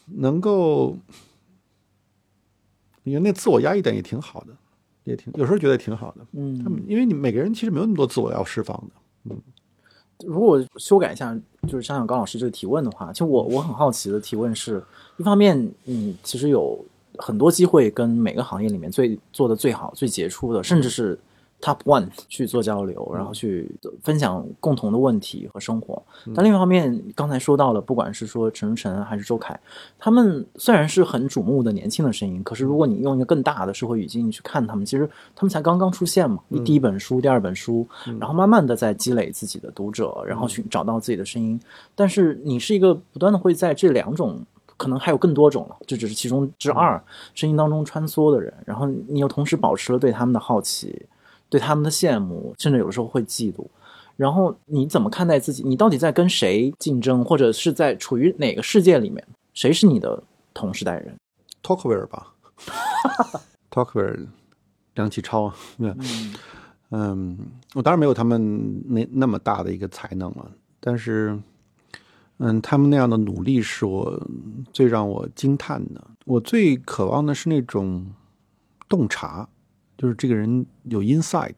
能够，你那自我压抑点也挺好的，也挺有时候觉得挺好的。嗯，他们因为你每个人其实没有那么多自我要释放的。如果修改一下，就是想想高老师这个提问的话，其实我我很好奇的提问是，一方面，你其实有很多机会跟每个行业里面最做的最好、最杰出的，甚至是。Top one 去做交流，然后去分享共同的问题和生活。但另一方面，刚才说到了，不管是说陈晨还是周凯，他们虽然是很瞩目的年轻的声音，可是如果你用一个更大的社会语境去看他们，其实他们才刚刚出现嘛。你第一本书、第二本书，然后慢慢的在积累自己的读者，然后寻找到自己的声音。但是你是一个不断的会在这两种，可能还有更多种了，这只是其中之二声音当中穿梭的人。然后你又同时保持了对他们的好奇。对他们的羡慕，甚至有的时候会嫉妒。然后你怎么看待自己？你到底在跟谁竞争，或者是在处于哪个世界里面？谁是你的同时代人？Talkwear 吧，[LAUGHS] Talkwear，梁启超。嗯嗯，我当然没有他们那那么大的一个才能了，但是，嗯，他们那样的努力是我最让我惊叹的。我最渴望的是那种洞察。就是这个人有 insight，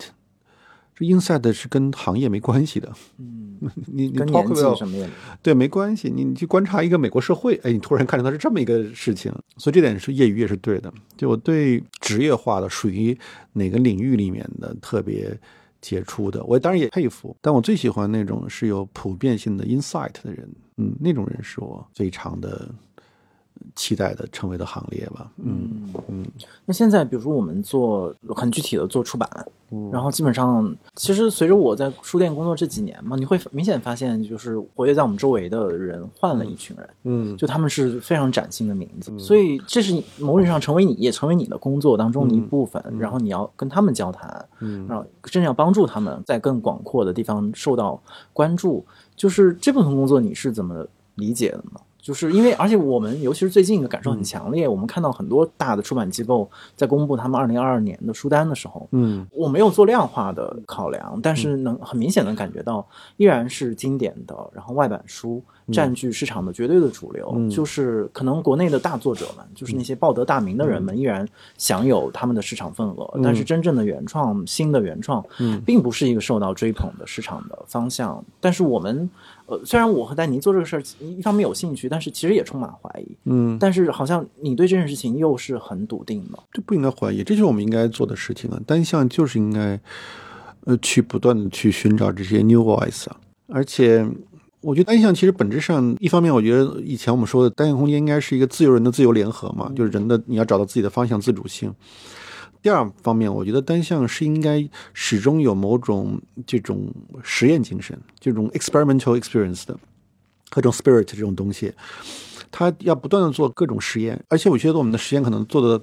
这 insight 是跟行业没关系的。嗯，你你跟年纪什么也对没关系。你你去观察一个美国社会，哎，你突然看到它是这么一个事情，所以这点是业余也是对的。就我对职业化的属于哪个领域里面的特别杰出的，我当然也佩服。但我最喜欢那种是有普遍性的 insight 的人，嗯，那种人是我非常的。期待的成为的行列吧，嗯嗯。那现在，比如说我们做很具体的做出版，然后基本上，其实随着我在书店工作这几年嘛，你会明显发现，就是活跃在我们周围的人换了一群人，嗯，就他们是非常崭新的名字，所以这是某种意义上成为你也成为你的工作当中的一部分，然后你要跟他们交谈，嗯，然后真正要帮助他们在更广阔的地方受到关注，就是这部分工作你是怎么理解的呢？就是因为，而且我们尤其是最近的感受很强烈。我们看到很多大的出版机构在公布他们二零二二年的书单的时候，嗯，我没有做量化的考量，但是能很明显的感觉到，依然是经典的，然后外版书占据市场的绝对的主流。就是可能国内的大作者们，就是那些报得大名的人们，依然享有他们的市场份额。但是真正的原创、新的原创，并不是一个受到追捧的市场的方向。但是我们。呃，虽然我和丹尼做这个事儿，一方面有兴趣，但是其实也充满怀疑。嗯，但是好像你对这件事情又是很笃定的。这不应该怀疑，这就是我们应该做的事情啊！单向就是应该，呃，去不断的去寻找这些 new voice 啊。而且，我觉得单向其实本质上，一方面我觉得以前我们说的单向空间应该是一个自由人的自由联合嘛，就是人的你要找到自己的方向、自主性。第二方面，我觉得单向是应该始终有某种这种实验精神，这种 experimental experience 的各种 spirit 这种东西，它要不断的做各种实验，而且我觉得我们的实验可能做的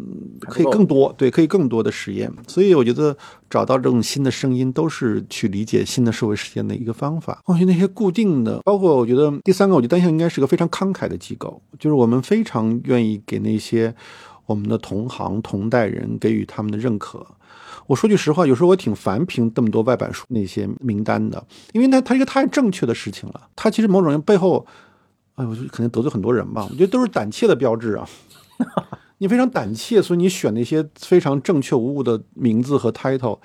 嗯可以更多，对，可以更多的实验。所以我觉得找到这种新的声音，都是去理解新的社会实践的一个方法。我觉得那些固定的，包括我觉得第三个，我觉得单向应该是个非常慷慨的机构，就是我们非常愿意给那些。我们的同行同代人给予他们的认可。我说句实话，有时候我挺烦评这么多外版书那些名单的，因为那它一个太正确的事情了。它其实某种人背后，哎，我就肯定得罪很多人吧。我觉得都是胆怯的标志啊。[LAUGHS] 你非常胆怯，所以你选那些非常正确无误的名字和 title。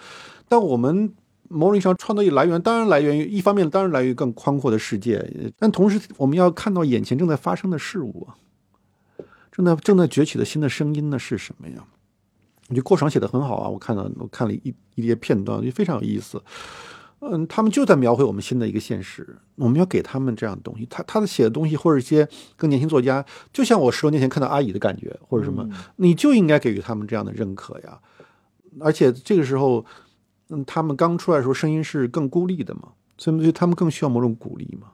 但我们某种意义上创造力来源，当然来源于一方面，当然来源于更宽阔的世界，但同时我们要看到眼前正在发生的事物，正在正在崛起的新的声音呢是什么呀？我觉得过场写的很好啊，我看到我看了一一些片段，我觉得非常有意思。嗯，他们就在描绘我们新的一个现实，我们要给他们这样的东西。他他的写的东西，或者一些更年轻作家，就像我十多年前看到阿姨的感觉，或者什么，你就应该给予他们这样的认可呀。而且这个时候，嗯，他们刚出来的时候，声音是更孤立的嘛，所以他们更需要某种鼓励嘛。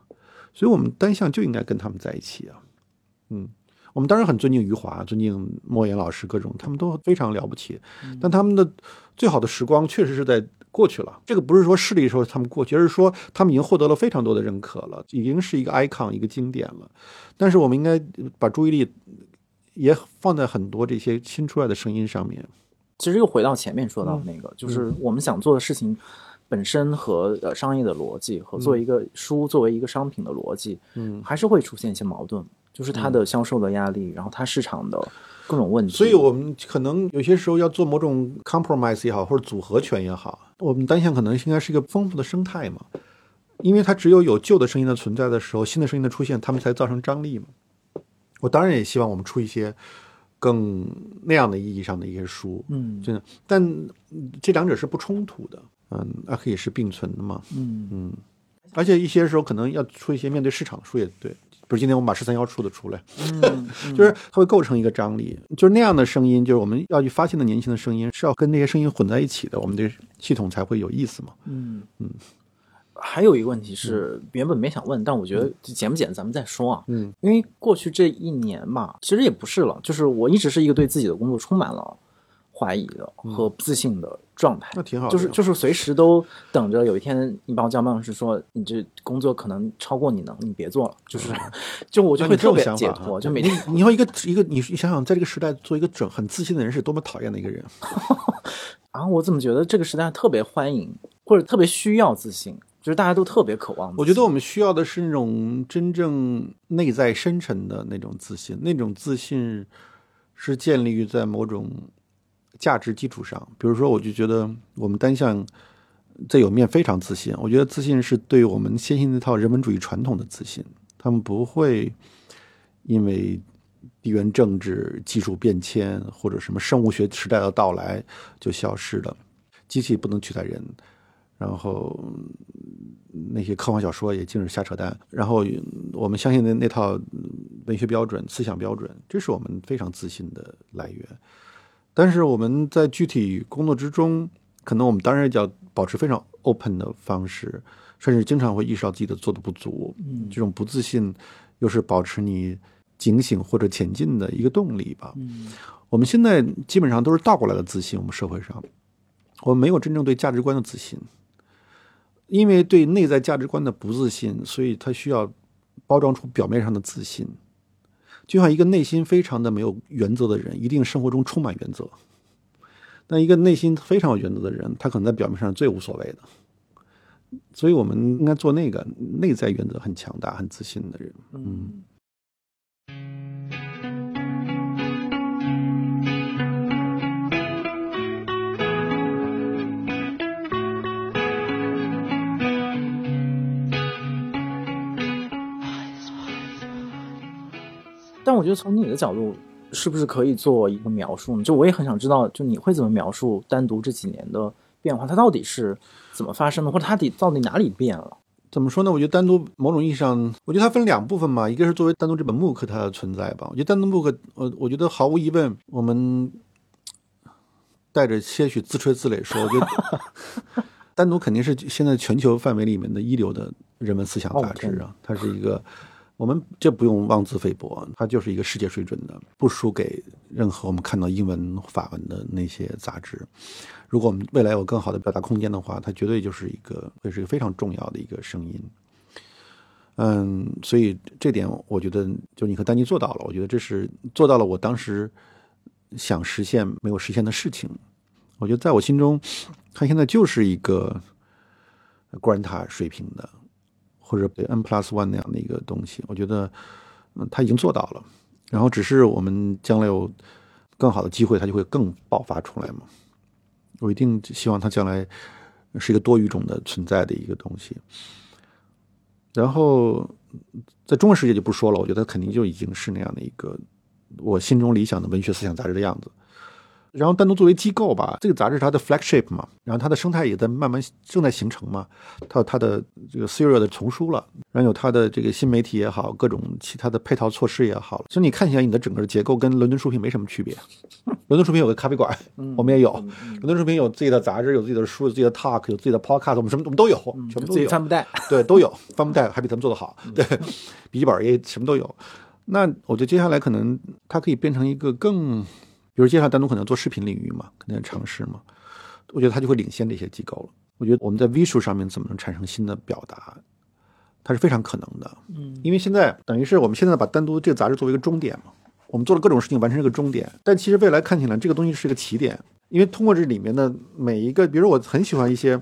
所以我们单向就应该跟他们在一起啊。嗯，我们当然很尊敬余华，尊敬莫言老师，各种他们都非常了不起，但他们的最好的时光确实是在。过去了，这个不是说势力说他们过去，而是说他们已经获得了非常多的认可了，已经是一个 icon 一个经典了。但是我们应该把注意力也放在很多这些新出来的声音上面。其实又回到前面说到那个，就是我们想做的事情本身和呃商业的逻辑和作为一个书作为一个商品的逻辑，嗯，还是会出现一些矛盾，就是它的销售的压力，然后它市场的。各种问题，所以我们可能有些时候要做某种 compromise 也好，或者组合拳也好，我们单向可能应该是一个丰富的生态嘛，因为它只有有旧的声音的存在的时候，新的声音的出现，他们才造成张力嘛。我当然也希望我们出一些更那样的意义上的一些书，嗯，真的，但这两者是不冲突的，嗯，那可以是并存的嘛，嗯。嗯，而且一些时候可能要出一些面对市场的书也对。不是今天我们把十三幺出的出来，嗯 [LAUGHS] 就是它会构成一个张力，就是那样的声音，就是我们要去发现的年轻的声音，是要跟那些声音混在一起的，我们的系统才会有意思嘛。嗯嗯。还有一个问题是，原本没想问，但我觉得剪不剪咱们再说啊。嗯。因为过去这一年嘛，其实也不是了，就是我一直是一个对自己的工作充满了怀疑的和不自信的。状态那挺好，就是就是随时都等着有一天你把我叫办公室说你这工作可能超过你能，你别做了。就是就我就会特别解脱，就每天你要一个一个你你想想，在这个时代做一个整很自信的人是多么讨厌的一个人 [LAUGHS] 啊！我怎么觉得这个时代特别欢迎或者特别需要自信，就是大家都特别渴望。我觉得我们需要的是那种真正内在深沉的那种自信，那种自信是建立于在某种。价值基础上，比如说，我就觉得我们单向最有面非常自信。我觉得自信是对我们先进那套人文主义传统的自信，他们不会因为地缘政治、技术变迁或者什么生物学时代的到来就消失了。机器不能取代人，然后那些科幻小说也尽是瞎扯淡。然后我们相信的那套文学标准、思想标准，这是我们非常自信的来源。但是我们在具体工作之中，可能我们当然要保持非常 open 的方式，甚至经常会意识到自己的做的不足。嗯，这种不自信又是保持你警醒或者前进的一个动力吧。嗯，我们现在基本上都是倒过来的自信。我们社会上，我们没有真正对价值观的自信，因为对内在价值观的不自信，所以它需要包装出表面上的自信。就像一个内心非常的没有原则的人，一定生活中充满原则；但一个内心非常有原则的人，他可能在表面上最无所谓的。所以，我们应该做那个内在原则很强大、很自信的人。嗯。但我觉得从你的角度，是不是可以做一个描述呢？就我也很想知道，就你会怎么描述单独这几年的变化？它到底是怎么发生的，或者它底到底哪里变了？怎么说呢？我觉得单独某种意义上，我觉得它分两部分嘛。一个是作为单独这本 MOOC 它的存在吧。我觉得单独 MOOC，我我觉得毫无疑问，我们带着些许自吹自擂说，我觉得 [LAUGHS] 单独肯定是现在全球范围里面的一流的人文思想杂志啊，它是一个。我们这不用妄自菲薄，它就是一个世界水准的，不输给任何我们看到英文、法文的那些杂志。如果我们未来有更好的表达空间的话，它绝对就是一个会是一个非常重要的一个声音。嗯，所以这点我觉得，就你和丹尼做到了，我觉得这是做到了我当时想实现没有实现的事情。我觉得在我心中，他现在就是一个关塔水平的，或者 N plus one 那样的一个东西。我觉得，嗯，他已经做到了。然后只是我们将来有更好的机会，它就会更爆发出来嘛。我一定希望它将来是一个多语种的存在的一个东西。然后在中文世界就不说了，我觉得肯定就已经是那样的一个我心中理想的文学思想杂志的样子。然后单独作为机构吧，这个杂志它的 flagship 嘛，然后它的生态也在慢慢正在形成嘛，它有它的这个 serial 的丛书了，然后有它的这个新媒体也好，各种其他的配套措施也好，所以你看起来你的整个结构跟伦敦书评没什么区别。[LAUGHS] 伦敦书评有个咖啡馆，我们也有；伦敦书评有自己的杂志，有自己的书，有自己的 talk，有自己的 podcast，我们什么我们都有，全部都有。帆布袋，对，都有帆布袋，还比咱们做的好。对，笔记本也什么都有。那我觉得接下来可能它可以变成一个更。比如接下来单独可能做视频领域嘛，可能尝试嘛，我觉得它就会领先这些机构了。我觉得我们在 visual 上面怎么能产生新的表达，它是非常可能的。嗯，因为现在等于是我们现在把单独这个杂志作为一个终点嘛，我们做了各种事情完成这个终点，但其实未来看起来这个东西是一个起点，因为通过这里面的每一个，比如我很喜欢一些，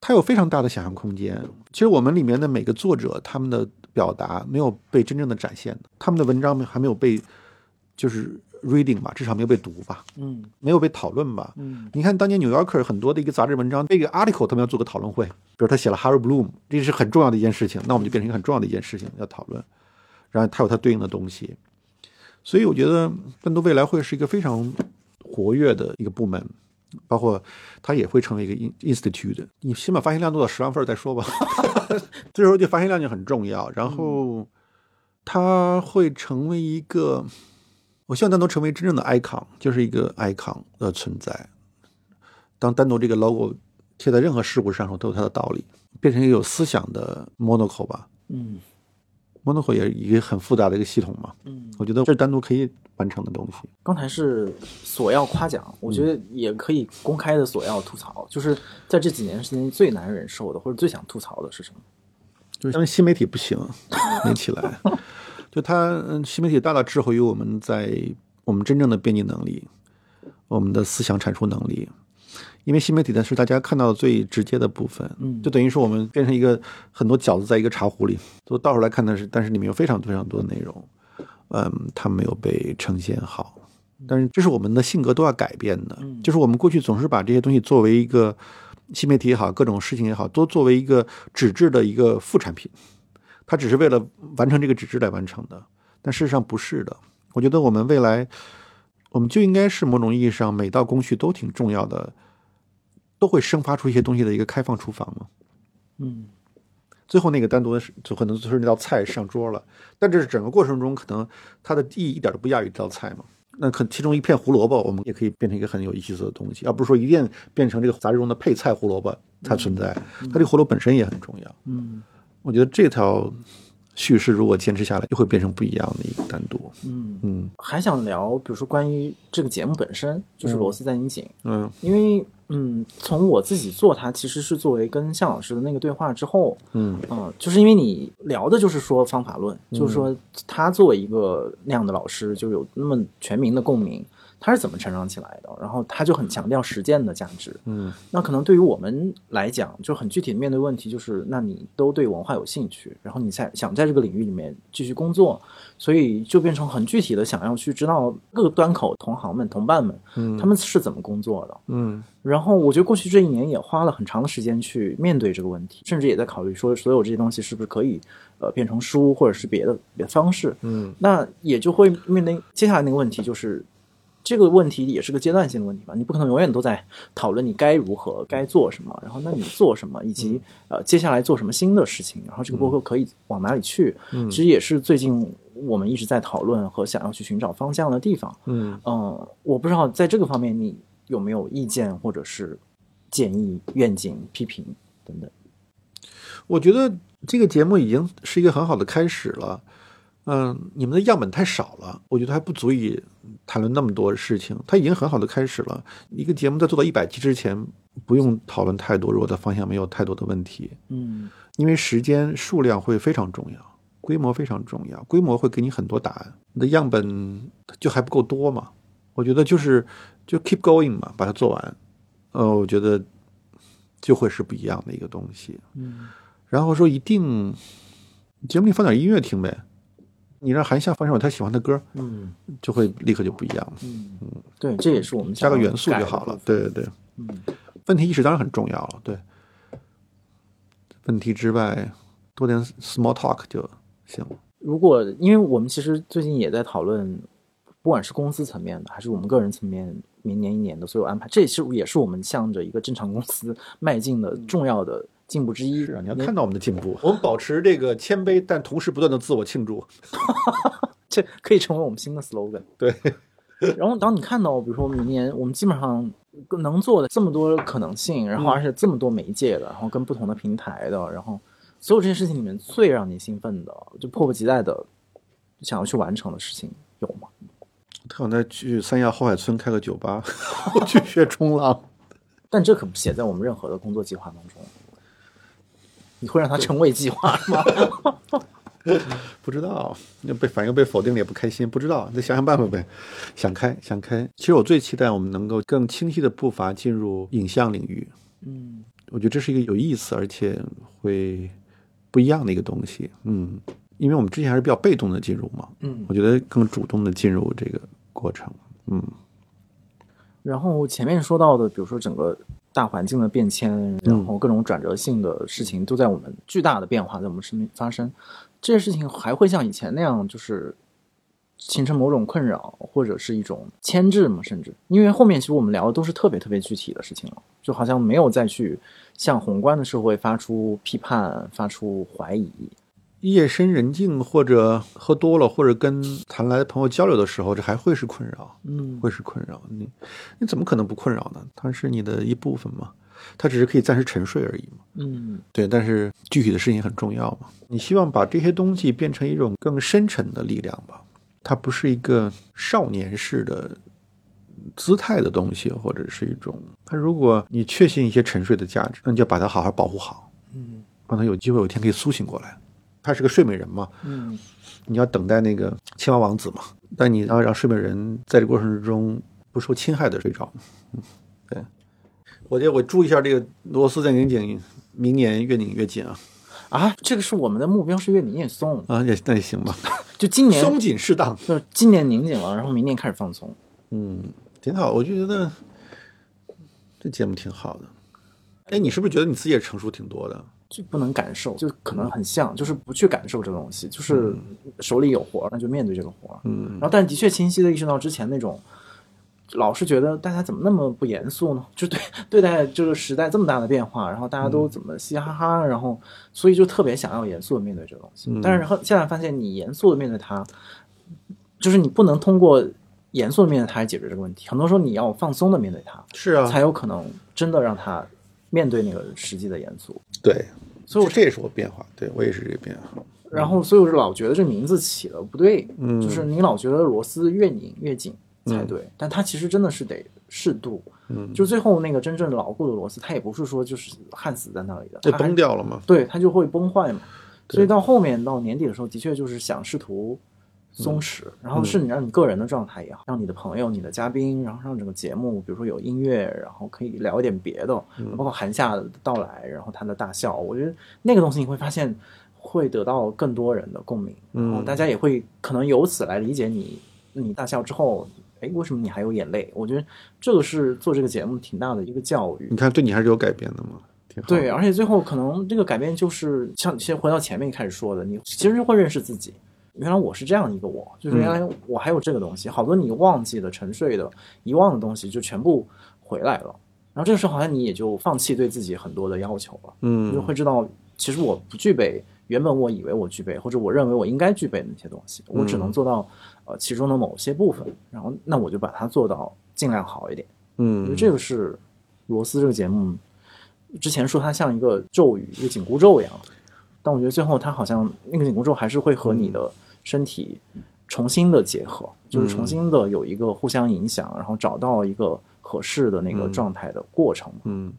它有非常大的想象空间。其实我们里面的每个作者他们的表达没有被真正的展现的，他们的文章还没有被就是。Reading 吧，至少没有被读吧，嗯，没有被讨论吧，嗯，你看当年《纽约客》很多的一个杂志文章，那个 article 他们要做个讨论会，比如他写了 Harry Bloom，这是很重要的一件事情，那我们就变成一个很重要的一件事情要讨论，然后它有它对应的东西，所以我觉得更多未来会是一个非常活跃的一个部门，包括它也会成为一个 institute，你先把发行量做到十万份再说吧，这时候就发行量就很重要，然后它会成为一个。我希望单独成为真正的 icon，就是一个 icon 的存在。当单独这个 logo 贴在任何事物上头，都有它的道理，变成一个有思想的 monocle 吧。嗯，monocle 也一个很复杂的一个系统嘛。嗯，我觉得这是单独可以完成的东西。刚才是索要夸奖，我觉得也可以公开的索要吐槽。就是在这几年时间最难忍受的，或者最想吐槽的是什么？就是因为新媒体不行，没起来。就它，新媒体大大滞后于我们在我们真正的编辑能力，我们的思想产出能力。因为新媒体呢是大家看到的最直接的部分，嗯，就等于是我们变成一个很多饺子在一个茶壶里，都倒出来看的是，但是里面有非常非常多的内容，嗯，它没有被呈现好。但是这是我们的性格都要改变的，就是我们过去总是把这些东西作为一个新媒体也好，各种事情也好，都作为一个纸质的一个副产品。它只是为了完成这个纸质来完成的，但事实上不是的。我觉得我们未来，我们就应该是某种意义上，每道工序都挺重要的，都会生发出一些东西的一个开放厨房嘛。嗯，最后那个单独的是，就可能就是那道菜上桌了，但这是整个过程中可能它的意义一点都不亚于这道菜嘛。那可其中一片胡萝卜，我们也可以变成一个很有意思的东西，而不是说一定变成这个杂志中的配菜胡萝卜它存在。它这个胡萝卜本身也很重要。嗯。我觉得这条叙事如果坚持下来，就会变成不一样的一个单独。嗯嗯，还想聊，比如说关于这个节目本身，就是《螺丝在拧紧》。嗯，因为嗯，从我自己做它，其实是作为跟向老师的那个对话之后，嗯嗯，就是因为你聊的就是说方法论，就是说他作为一个那样的老师，就有那么全民的共鸣。他是怎么成长起来的？然后他就很强调实践的价值。嗯，那可能对于我们来讲，就很具体的面对问题，就是那你都对文化有兴趣，然后你在想在这个领域里面继续工作，所以就变成很具体的想要去知道各个端口同行们、同伴们，嗯，他们是怎么工作的。嗯，然后我觉得过去这一年也花了很长的时间去面对这个问题，甚至也在考虑说，所有这些东西是不是可以呃变成书，或者是别的别的方式。嗯，那也就会面临接下来那个问题，就是。这个问题也是个阶段性的问题吧，你不可能永远都在讨论你该如何、该做什么，然后那你做什么，以及呃接下来做什么新的事情，然后这个播客可以往哪里去，嗯其实也是最近我们一直在讨论和想要去寻找方向的地方。嗯嗯，我不知道在这个方面你有没有意见或者是建议、愿景、批评等等。我觉得这个节目已经是一个很好的开始了。嗯，你们的样本太少了，我觉得还不足以谈论那么多事情。它已经很好的开始了。一个节目在做到一百期之前，不用讨论太多，如果的方向没有太多的问题。嗯，因为时间数量会非常重要，规模非常重要，规模会给你很多答案。你的样本就还不够多嘛？我觉得就是就 keep going 嘛，把它做完，呃，我觉得就会是不一样的一个东西。嗯，然后说一定节目里放点音乐听呗，你让韩夏放一首他喜欢的歌，嗯就会立刻就不一样了。嗯，对，这也是我们加个元素就好了。对对对，嗯，问题意识当然很重要了。对，问题之外多点 small talk 就行了。如果因为我们其实最近也在讨论，不管是公司层面的，还是我们个人层面，明年一年的所有安排，这也是也是我们向着一个正常公司迈进的重要的进步之一。是啊，你要看到我们的进步，我们保持这个谦卑，但同时不断的自我庆祝。[LAUGHS] 这可以成为我们新的 slogan。对，[LAUGHS] 然后当你看到，比如说明年我们基本上能做的这么多可能性，然后而且这么多媒介的，然后跟不同的平台的，然后所有这些事情里面最让你兴奋的，就迫不及待的想要去完成的事情有吗？特想再去三亚后海村开个酒吧，[LAUGHS] 我去学冲浪。但这可不写在我们任何的工作计划当中。你会让它成为计划吗？[LAUGHS] 不知道，那被反应被否定了也不开心，不知道，再想想办法呗。想开，想开。其实我最期待我们能够更清晰的步伐进入影像领域，嗯我觉得这是一个有意思而且会不一样的一个东西。嗯，因为我们之前还是比较被动的进入嘛，嗯我觉得更主动的进入这个过程。嗯，然后前面说到的，比如说整个大环境的变迁，然后各种转折性的事情都在我们巨大的变化在我们身边发生，这些事情还会像以前那样，就是形成某种困扰或者是一种牵制吗？甚至因为后面其实我们聊的都是特别特别具体的事情了，就好像没有再去向宏观的社会发出批判、发出怀疑。夜深人静或者喝多了，或者跟谈来的朋友交流的时候，这还会是困扰。嗯会是困扰你，你怎么可能不困扰呢？它是你的一部分嘛，它只是可以暂时沉睡而已嘛。嗯对，但是具体的事情很重要嘛。你希望把这些东西变成一种更深沉的力量吧，它不是一个少年式的姿态的东西，或者是一种。它如果你确信一些沉睡的价值，那你就把它好好保护好，嗯让它有机会有一天可以苏醒过来。他是个睡美人嘛，嗯你要等待那个青蛙王子嘛，但你要让睡美人在这过程之中不受侵害的睡着。嗯，[LAUGHS] 对，我觉得我注意一下这个螺丝在拧紧，明年越拧越紧啊啊，这个是我们的目标是越拧越松，啊也那也行吧，[LAUGHS] 就今年松紧适当，就是今年拧紧了，然后明年开始放松。嗯，挺好，我就觉得这节目挺好的。哎，你是不是觉得你自己也成熟挺多的？就不能感受，就可能很像，就是不去感受这个东西，就是手里有活儿，那就面对这个活儿。嗯然后，但的确清晰的意识到之前那种，老是觉得大家怎么那么不严肃呢？[LAUGHS] 就对对待这个时代这么大的变化，然后大家都怎么嘻嘻哈哈，然后所以就特别想要严肃的面对这个东西。嗯但是后现在发现，你严肃的面对它，就是你不能通过严肃的面对它来解决这个问题。很多时候你要放松的面对它，是啊，才有可能真的让它面对那个实际的严肃。对，所以我这也是我变化，对我也是这个变化。然后，所以我是老觉得这名字起的不对，嗯就是你老觉得螺丝越拧越紧才对，但它其实真的是得适度，嗯，就最后那个真正牢固的螺丝，它也不是说就是焊死在那里的，这它崩掉了嘛？对，它就会崩坏嘛。所以到后面到年底的时候，的确就是想试图松弛，然后是你让你个人的状态也好，让你的朋友、你的嘉宾，然后让整个节目，比如说有音乐，然后可以聊一点别的，包括韩夏的到来，然后他的大笑，我觉得那个东西你会发现会得到更多人的共鸣，然后大家也会可能由此来理解你，你大笑之后。哎，为什么你还有眼泪？我觉得这个是做这个节目挺大的一个教育。你看，对你还是有改变的嘛，挺好的。对，而且最后可能这个改变就是像先回到前面一开始说的，你其实会认识自己。原来我是这样一个我，就是原来我还有这个东西，好多你忘记的、沉睡的、遗忘的东西就全部回来了。然后这个时候好像你也就放弃对自己很多的要求了，嗯。就嗯会知道，其实我不具备原本我以为我具备或者我认为我应该具备的那些东西，我只能做到呃其中的某些部分，然后那我就把它做到尽量好一点。我觉得嗯，这个是罗斯这个节目之前说它像一个咒语，一个紧箍咒一样，但我觉得最后它好像那个紧箍咒还是会和你的身体重新的结合，就是重新的有一个互相影响，然后找到一个合适的那个状态的过程。嗯，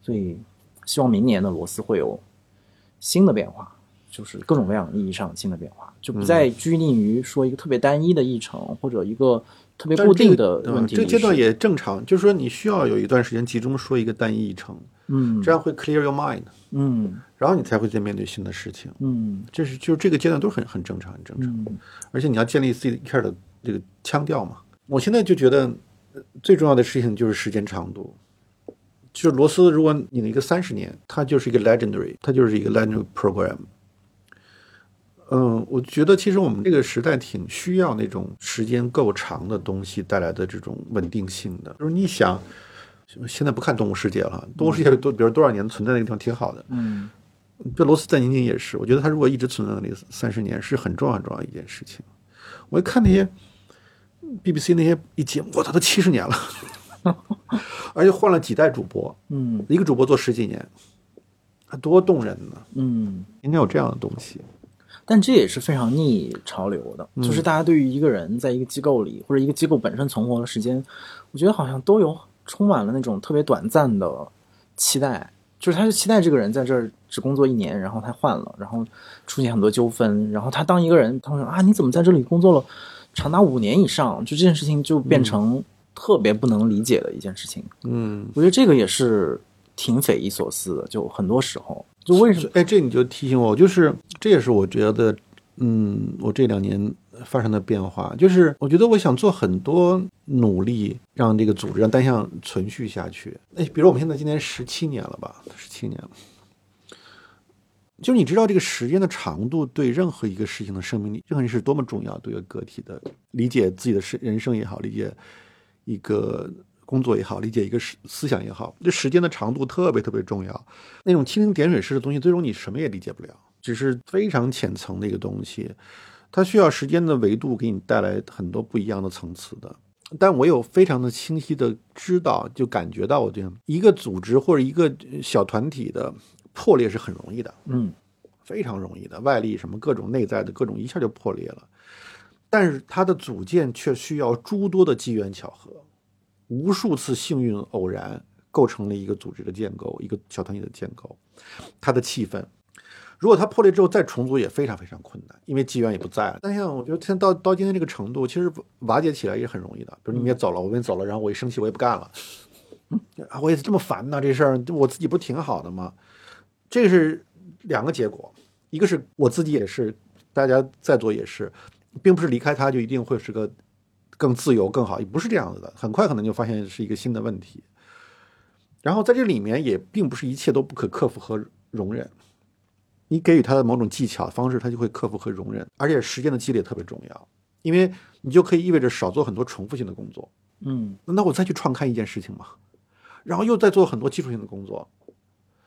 所以希望明年的罗斯会有新的变化，就是各种各样意义上新的变化，就不再拘泥于说一个特别单一的议程或者一个特别固定的问题。这个阶段也正常，就是说你需要有一段时间集中说一个单一议程，嗯这样会 clear your mind，嗯然后你才会再面对新的事情。嗯这是就是这个阶段都很很正常，很正常。嗯而且你要建立自己一开始的这个腔调嘛。我现在就觉得呃最重要的事情就是时间长度。就是罗斯，如果拧一个三十年，它就是一个 legendary，它就是一个 legendary program。嗯，我觉得其实我们这个时代挺需要那种时间够长的东西带来的这种稳定性的。就是你想，现在不看《动物世界》了，《动物世界》多，比如多少年存在那个地方挺好的。嗯这罗斯在宁宁也是，我觉得他如果一直存在那里三十年，是很重要很重要的一件事情。我一看那些 BBC 那些一节目，我操，都七十年了，[LAUGHS] 而且换了几代主播，嗯一个主播做十几年，多动人呢！嗯。应该有这样的东西。但这也是非常逆潮流的，就是大家对于一个人在一个机构里或者一个机构本身存活的时间，我觉得好像都有充满了那种特别短暂的期待，就是他就期待这个人在这儿只工作一年，然后他换了，然后出现很多纠纷，然后他当一个人，他说啊你怎么在这里工作了长达五年以上，就这件事情就变成特别不能理解的一件事情。嗯，我觉得这个也是挺匪夷所思的，就很多时候，就为什么？哎，这你就提醒我，就是这也是我觉得，嗯，我这两年发生的变化，就是我觉得我想做很多努力，让这个组织让单项存续下去。哎，比如我们现在今年十七年了吧，十七年了。就你知道这个时间的长度对任何一个事情的生命力，任何人是多么重要，对一个个体的理解自己的生人生也好，理解一个工作也好，理解一个思思想也好，这时间的长度特别特别重要。那种蜻蜓点水式的东西，最终你什么也理解不了，只是非常浅层的一个东西，它需要时间的维度给你带来很多不一样的层次的。但我有非常的清晰的知道，就感觉到，我这样一个组织或者一个小团体的破裂是很容易的，嗯非常容易的，外力什么各种内在的各种一下就破裂了。但是它的组建却需要诸多的机缘巧合，无数次幸运偶然构成了一个组织的建构，一个小团体的建构，它的气氛。如果它破裂之后再重组也非常非常困难，因为机缘也不在了。但像我觉得现在到到今天这个程度，其实瓦解起来也很容易的。比如你们也走了，我们也走了，然后我一生气我也不干了，啊，我也是这么烦呐，这事儿我自己不挺好的吗？这是两个结果，一个是我自己也是，大家在座也是，并不是离开他就一定会是个更自由更好，也不是这样子的，很快可能就发现是一个新的问题。然后在这里面也并不是一切都不可克服和容忍，你给予他的某种技巧方式，他就会克服和容忍，而且时间的积累特别重要，因为你就可以意味着少做很多重复性的工作。嗯那我再去创刊一件事情嘛，然后又再做很多基础性的工作，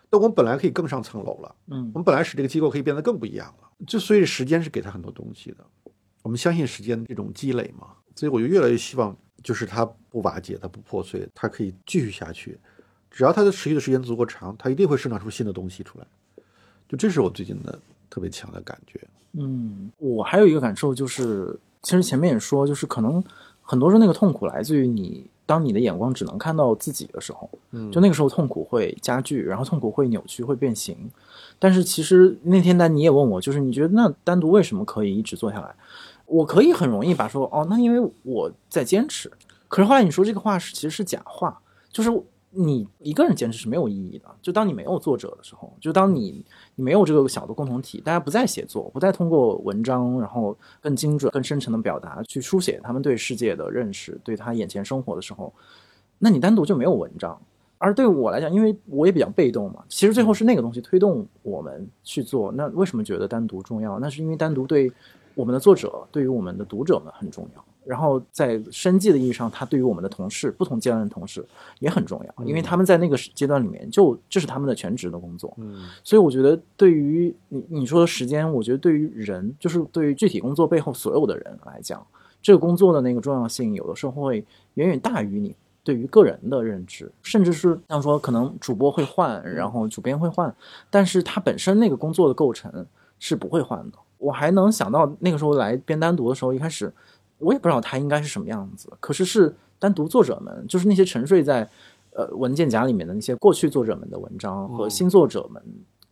那我们本来可以更上层楼了。嗯我们本来使这个机构可以变得更不一样了。就所以时间是给他很多东西的，我们相信时间的这种积累嘛，所以我就越来越希望，就是它不瓦解，它不破碎，它可以继续下去。只要它的持续的时间足够长，它一定会生长出新的东西出来。就这是我最近的特别强的感觉。嗯，我还有一个感受就是，其实前面也说，就是可能很多时候那个痛苦来自于你，当你的眼光只能看到自己的时候，嗯就那个时候痛苦会加剧，然后痛苦会扭曲，会变形。但是其实那天丹你也问我，就是你觉得那单独为什么可以一直做下来？我可以很容易把说哦，那因为我在坚持。可是后来你说这个话是其实是假话，就是你一个人坚持是没有意义的。就当你没有作者的时候，就当你你没有这个小的共同体，大家不再写作，不再通过文章，然后更精准、更深层的表达去书写他们对世界的认识，对他眼前生活的时候，那你单独就没有文章。而对我来讲，因为我也比较被动嘛，其实最后是那个东西推动我们去做。那为什么觉得单独重要？那是因为单独对我们的作者、对于我们的读者们很重要。然后在生计的意义上，它对于我们的同事、不同阶段的同事也很重要，因为他们在那个阶段里面就这是他们的全职的工作。嗯所以我觉得，对于你你说的时间，我觉得对于人，就是对于具体工作背后所有的人来讲，这个工作的那个重要性，有的时候会远远大于你对于个人的认知，甚至是像说，可能主播会换，然后主编会换，但是他本身那个工作的构成是不会换的。我还能想到那个时候来编单独的时候，一开始我也不知道它应该是什么样子，可是是单独作者们，就是那些沉睡在呃文件夹里面的那些过去作者们的文章和新作者们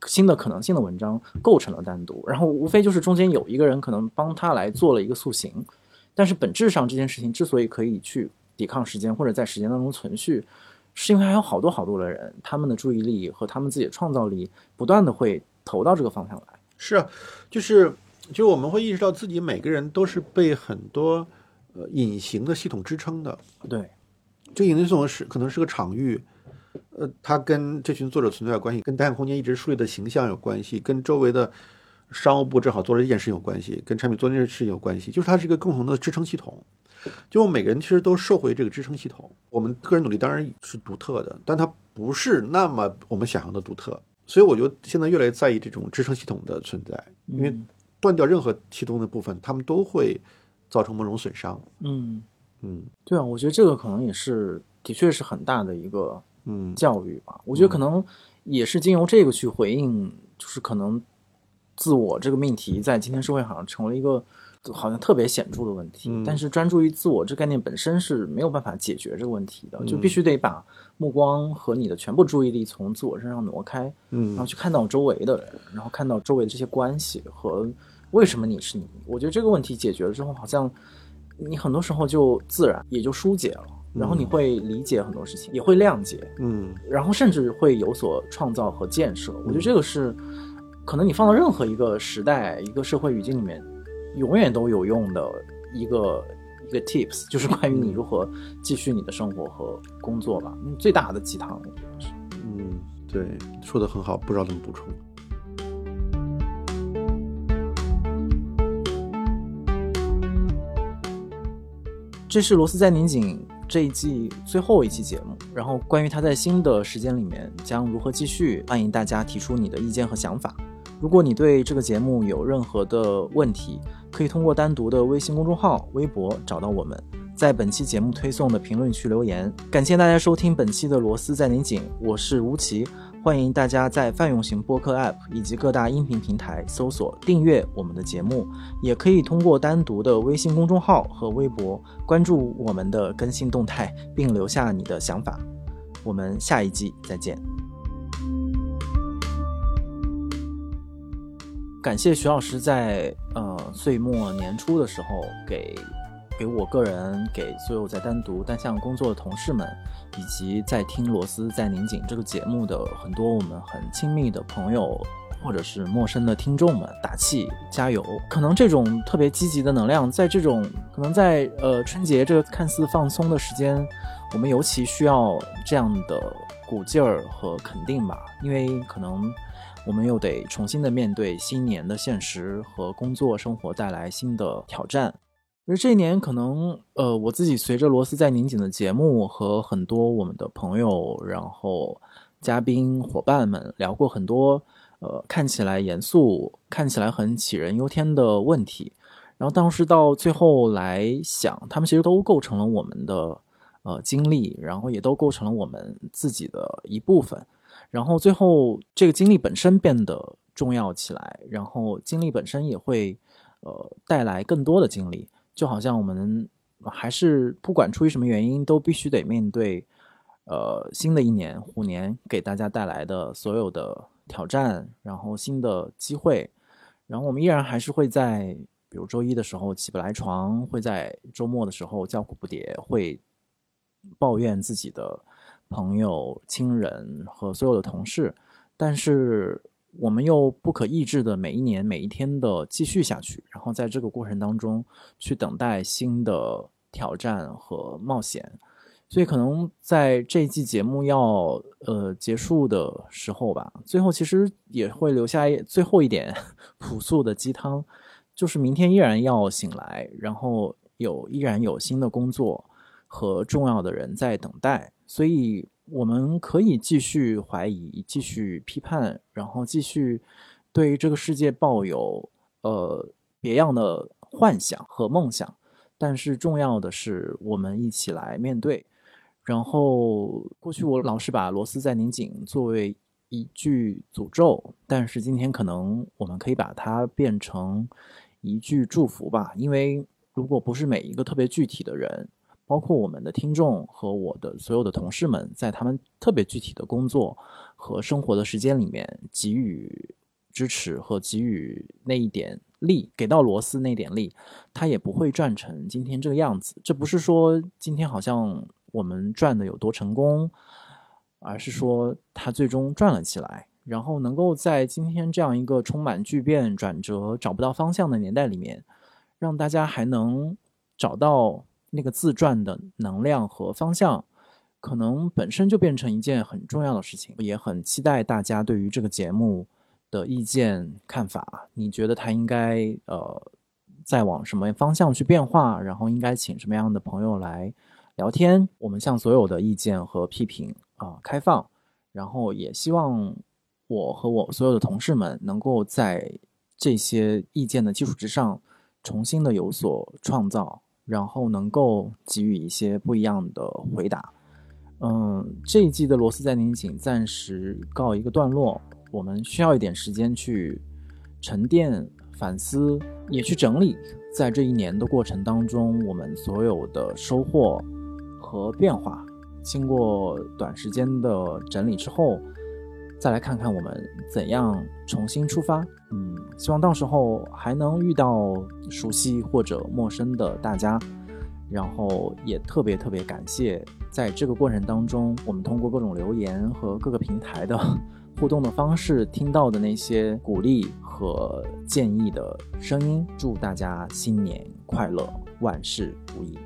新的可能性的文章构成了单独，然后无非就是中间有一个人可能帮他来做了一个塑形，但是本质上这件事情之所以可以去抵抗时间或者在时间当中存续，是因为还有好多好多的人，他们的注意力和他们自己的创造力不断的会投到这个方向来。是啊，就是就是我们会意识到自己每个人都是被很多呃隐形的系统支撑的。对，这个隐形系统是可能是个场域，呃，它跟这群作者存在有关系，跟单向空间一直树立的形象有关系，跟周围的商务部正好做了这件事情有关系，跟产品做这件事情有关系，就是它是一个共同的支撑系统。就我们每个人其实都受惠这个支撑系统。我们个人努力当然是独特的，但它不是那么我们想象的独特。所以我就现在越来越在意这种支撑系统的存在，因为断掉任何其中的部分，他们都会造成某种损伤。嗯，嗯对啊，我觉得这个可能也是的确是很大的一个嗯教育吧。我觉得可能也是经由这个去回应，就是可能自我这个命题在今天社会好像成为一个好像特别显著的问题。嗯但是专注于自我这概念本身是没有办法解决这个问题的，就嗯必须得把目光和你的全部注意力从自我身上挪开，嗯然后嗯去看到周围的人，然后看到周围的这些关系和为什么你是你。我觉得这个问题解决了之后，好像你很多时候就自然也就疏解了，然后你会理解很多事情，也会谅解，嗯然后甚至会有所创造和建设。我觉得这个是可能你放到任何一个时代、一个社会语境里面，永远都有用的一个。一个 tips [LAUGHS] 就是关于你如何继续你的生活和工作吧，嗯最大的鸡汤。我觉得是嗯，对，说的很好，不知道怎么补充。这是罗斯在拧紧这一季最后一期节目，然后关于他在新的时间里面将如何继续，欢迎大家提出你的意见和想法。如果你对这个节目有任何的问题，可以通过单独的微信公众号、微博找到我们，在本期节目推送的评论区留言。感谢大家收听本期的罗斯在拧紧，我是吴奇，欢迎大家在泛用型播客 App 以及各大音频平台搜索订阅我们的节目，也可以通过单独的微信公众号和微博关注我们的更新动态，并留下你的想法。我们下一季再见。感谢徐老师在呃岁末年初的时候给给我个人、给所有在单独单项工作的同事们，以及在听罗斯在拧紧这个节目的很多我们很亲密的朋友或者是陌生的听众们打气加油。可能这种特别积极的能量，在这种可能在呃春节这个看似放松的时间，我们尤其需要这样的鼓劲儿和肯定吧，因为可能。我们又得重新的面对新年的现实和工作生活带来新的挑战。而这一年，可能呃，我自己随着罗斯在拧紧的节目和很多我们的朋友，然后嘉宾伙伴们聊过很多呃看起来严肃、看起来很杞人忧天的问题。然后当时到最后来想，他们其实都构成了我们的呃经历，然后也都构成了我们自己的一部分。然后最后，这个经历本身变得重要起来，然后经历本身也会，呃，带来更多的经历。就好像我们还是不管出于什么原因，都必须得面对，呃，新的一年虎年给大家带来的所有的挑战，然后新的机会。然后我们依然还是会在，比如周一的时候起不来床，会在周末的时候叫苦不迭，会抱怨自己的。朋友、亲人和所有的同事，但是我们又不可抑制的每一年、每一天的继续下去，然后在这个过程当中去等待新的挑战和冒险。所以，可能在这一季节目要呃结束的时候吧，最后其实也会留下最后一点 [LAUGHS] 朴素的鸡汤，就是明天依然要醒来，然后有依然有新的工作和重要的人在等待。所以，我们可以继续怀疑，继续批判，然后继续对这个世界抱有呃别样的幻想和梦想。但是，重要的是，我们一起来面对。然后，过去我老是把螺丝在拧紧作为一句诅咒，但是今天可能我们可以把它变成一句祝福吧。因为如果不是每一个特别具体的人，包括我们的听众和我的所有的同事们，在他们特别具体的工作和生活的时间里面给予支持和给予那一点力，给到罗斯那点力，他也不会赚成今天这个样子。这不是说今天好像我们赚的有多成功，而是说他最终赚了起来。然后能够在今天这样一个充满巨变、转折、找不到方向的年代里面，让大家还能找到那个自转的能量和方向，可能本身就变成一件很重要的事情。也很期待大家对于这个节目的意见看法。你觉得它应该呃再往什么方向去变化？然后应该请什么样的朋友来聊天？我们向所有的意见和批评啊开放，然后也希望。我和我所有的同事们能够在这些意见的基础之上，重新的有所创造，然后能够给予一些不一样的回答。嗯，这一季的螺丝在拧紧暂时告一个段落，我们需要一点时间去沉淀、反思，也去整理，在这一年的过程当中，我们所有的收获和变化。经过短时间的整理之后。再来看看我们怎样重新出发。嗯，希望到时候还能遇到熟悉或者陌生的大家，然后也特别特别感谢，在这个过程当中，我们通过各种留言和各个平台的互动的方式，听到的那些鼓励和建议的声音。祝大家新年快乐，万事如意。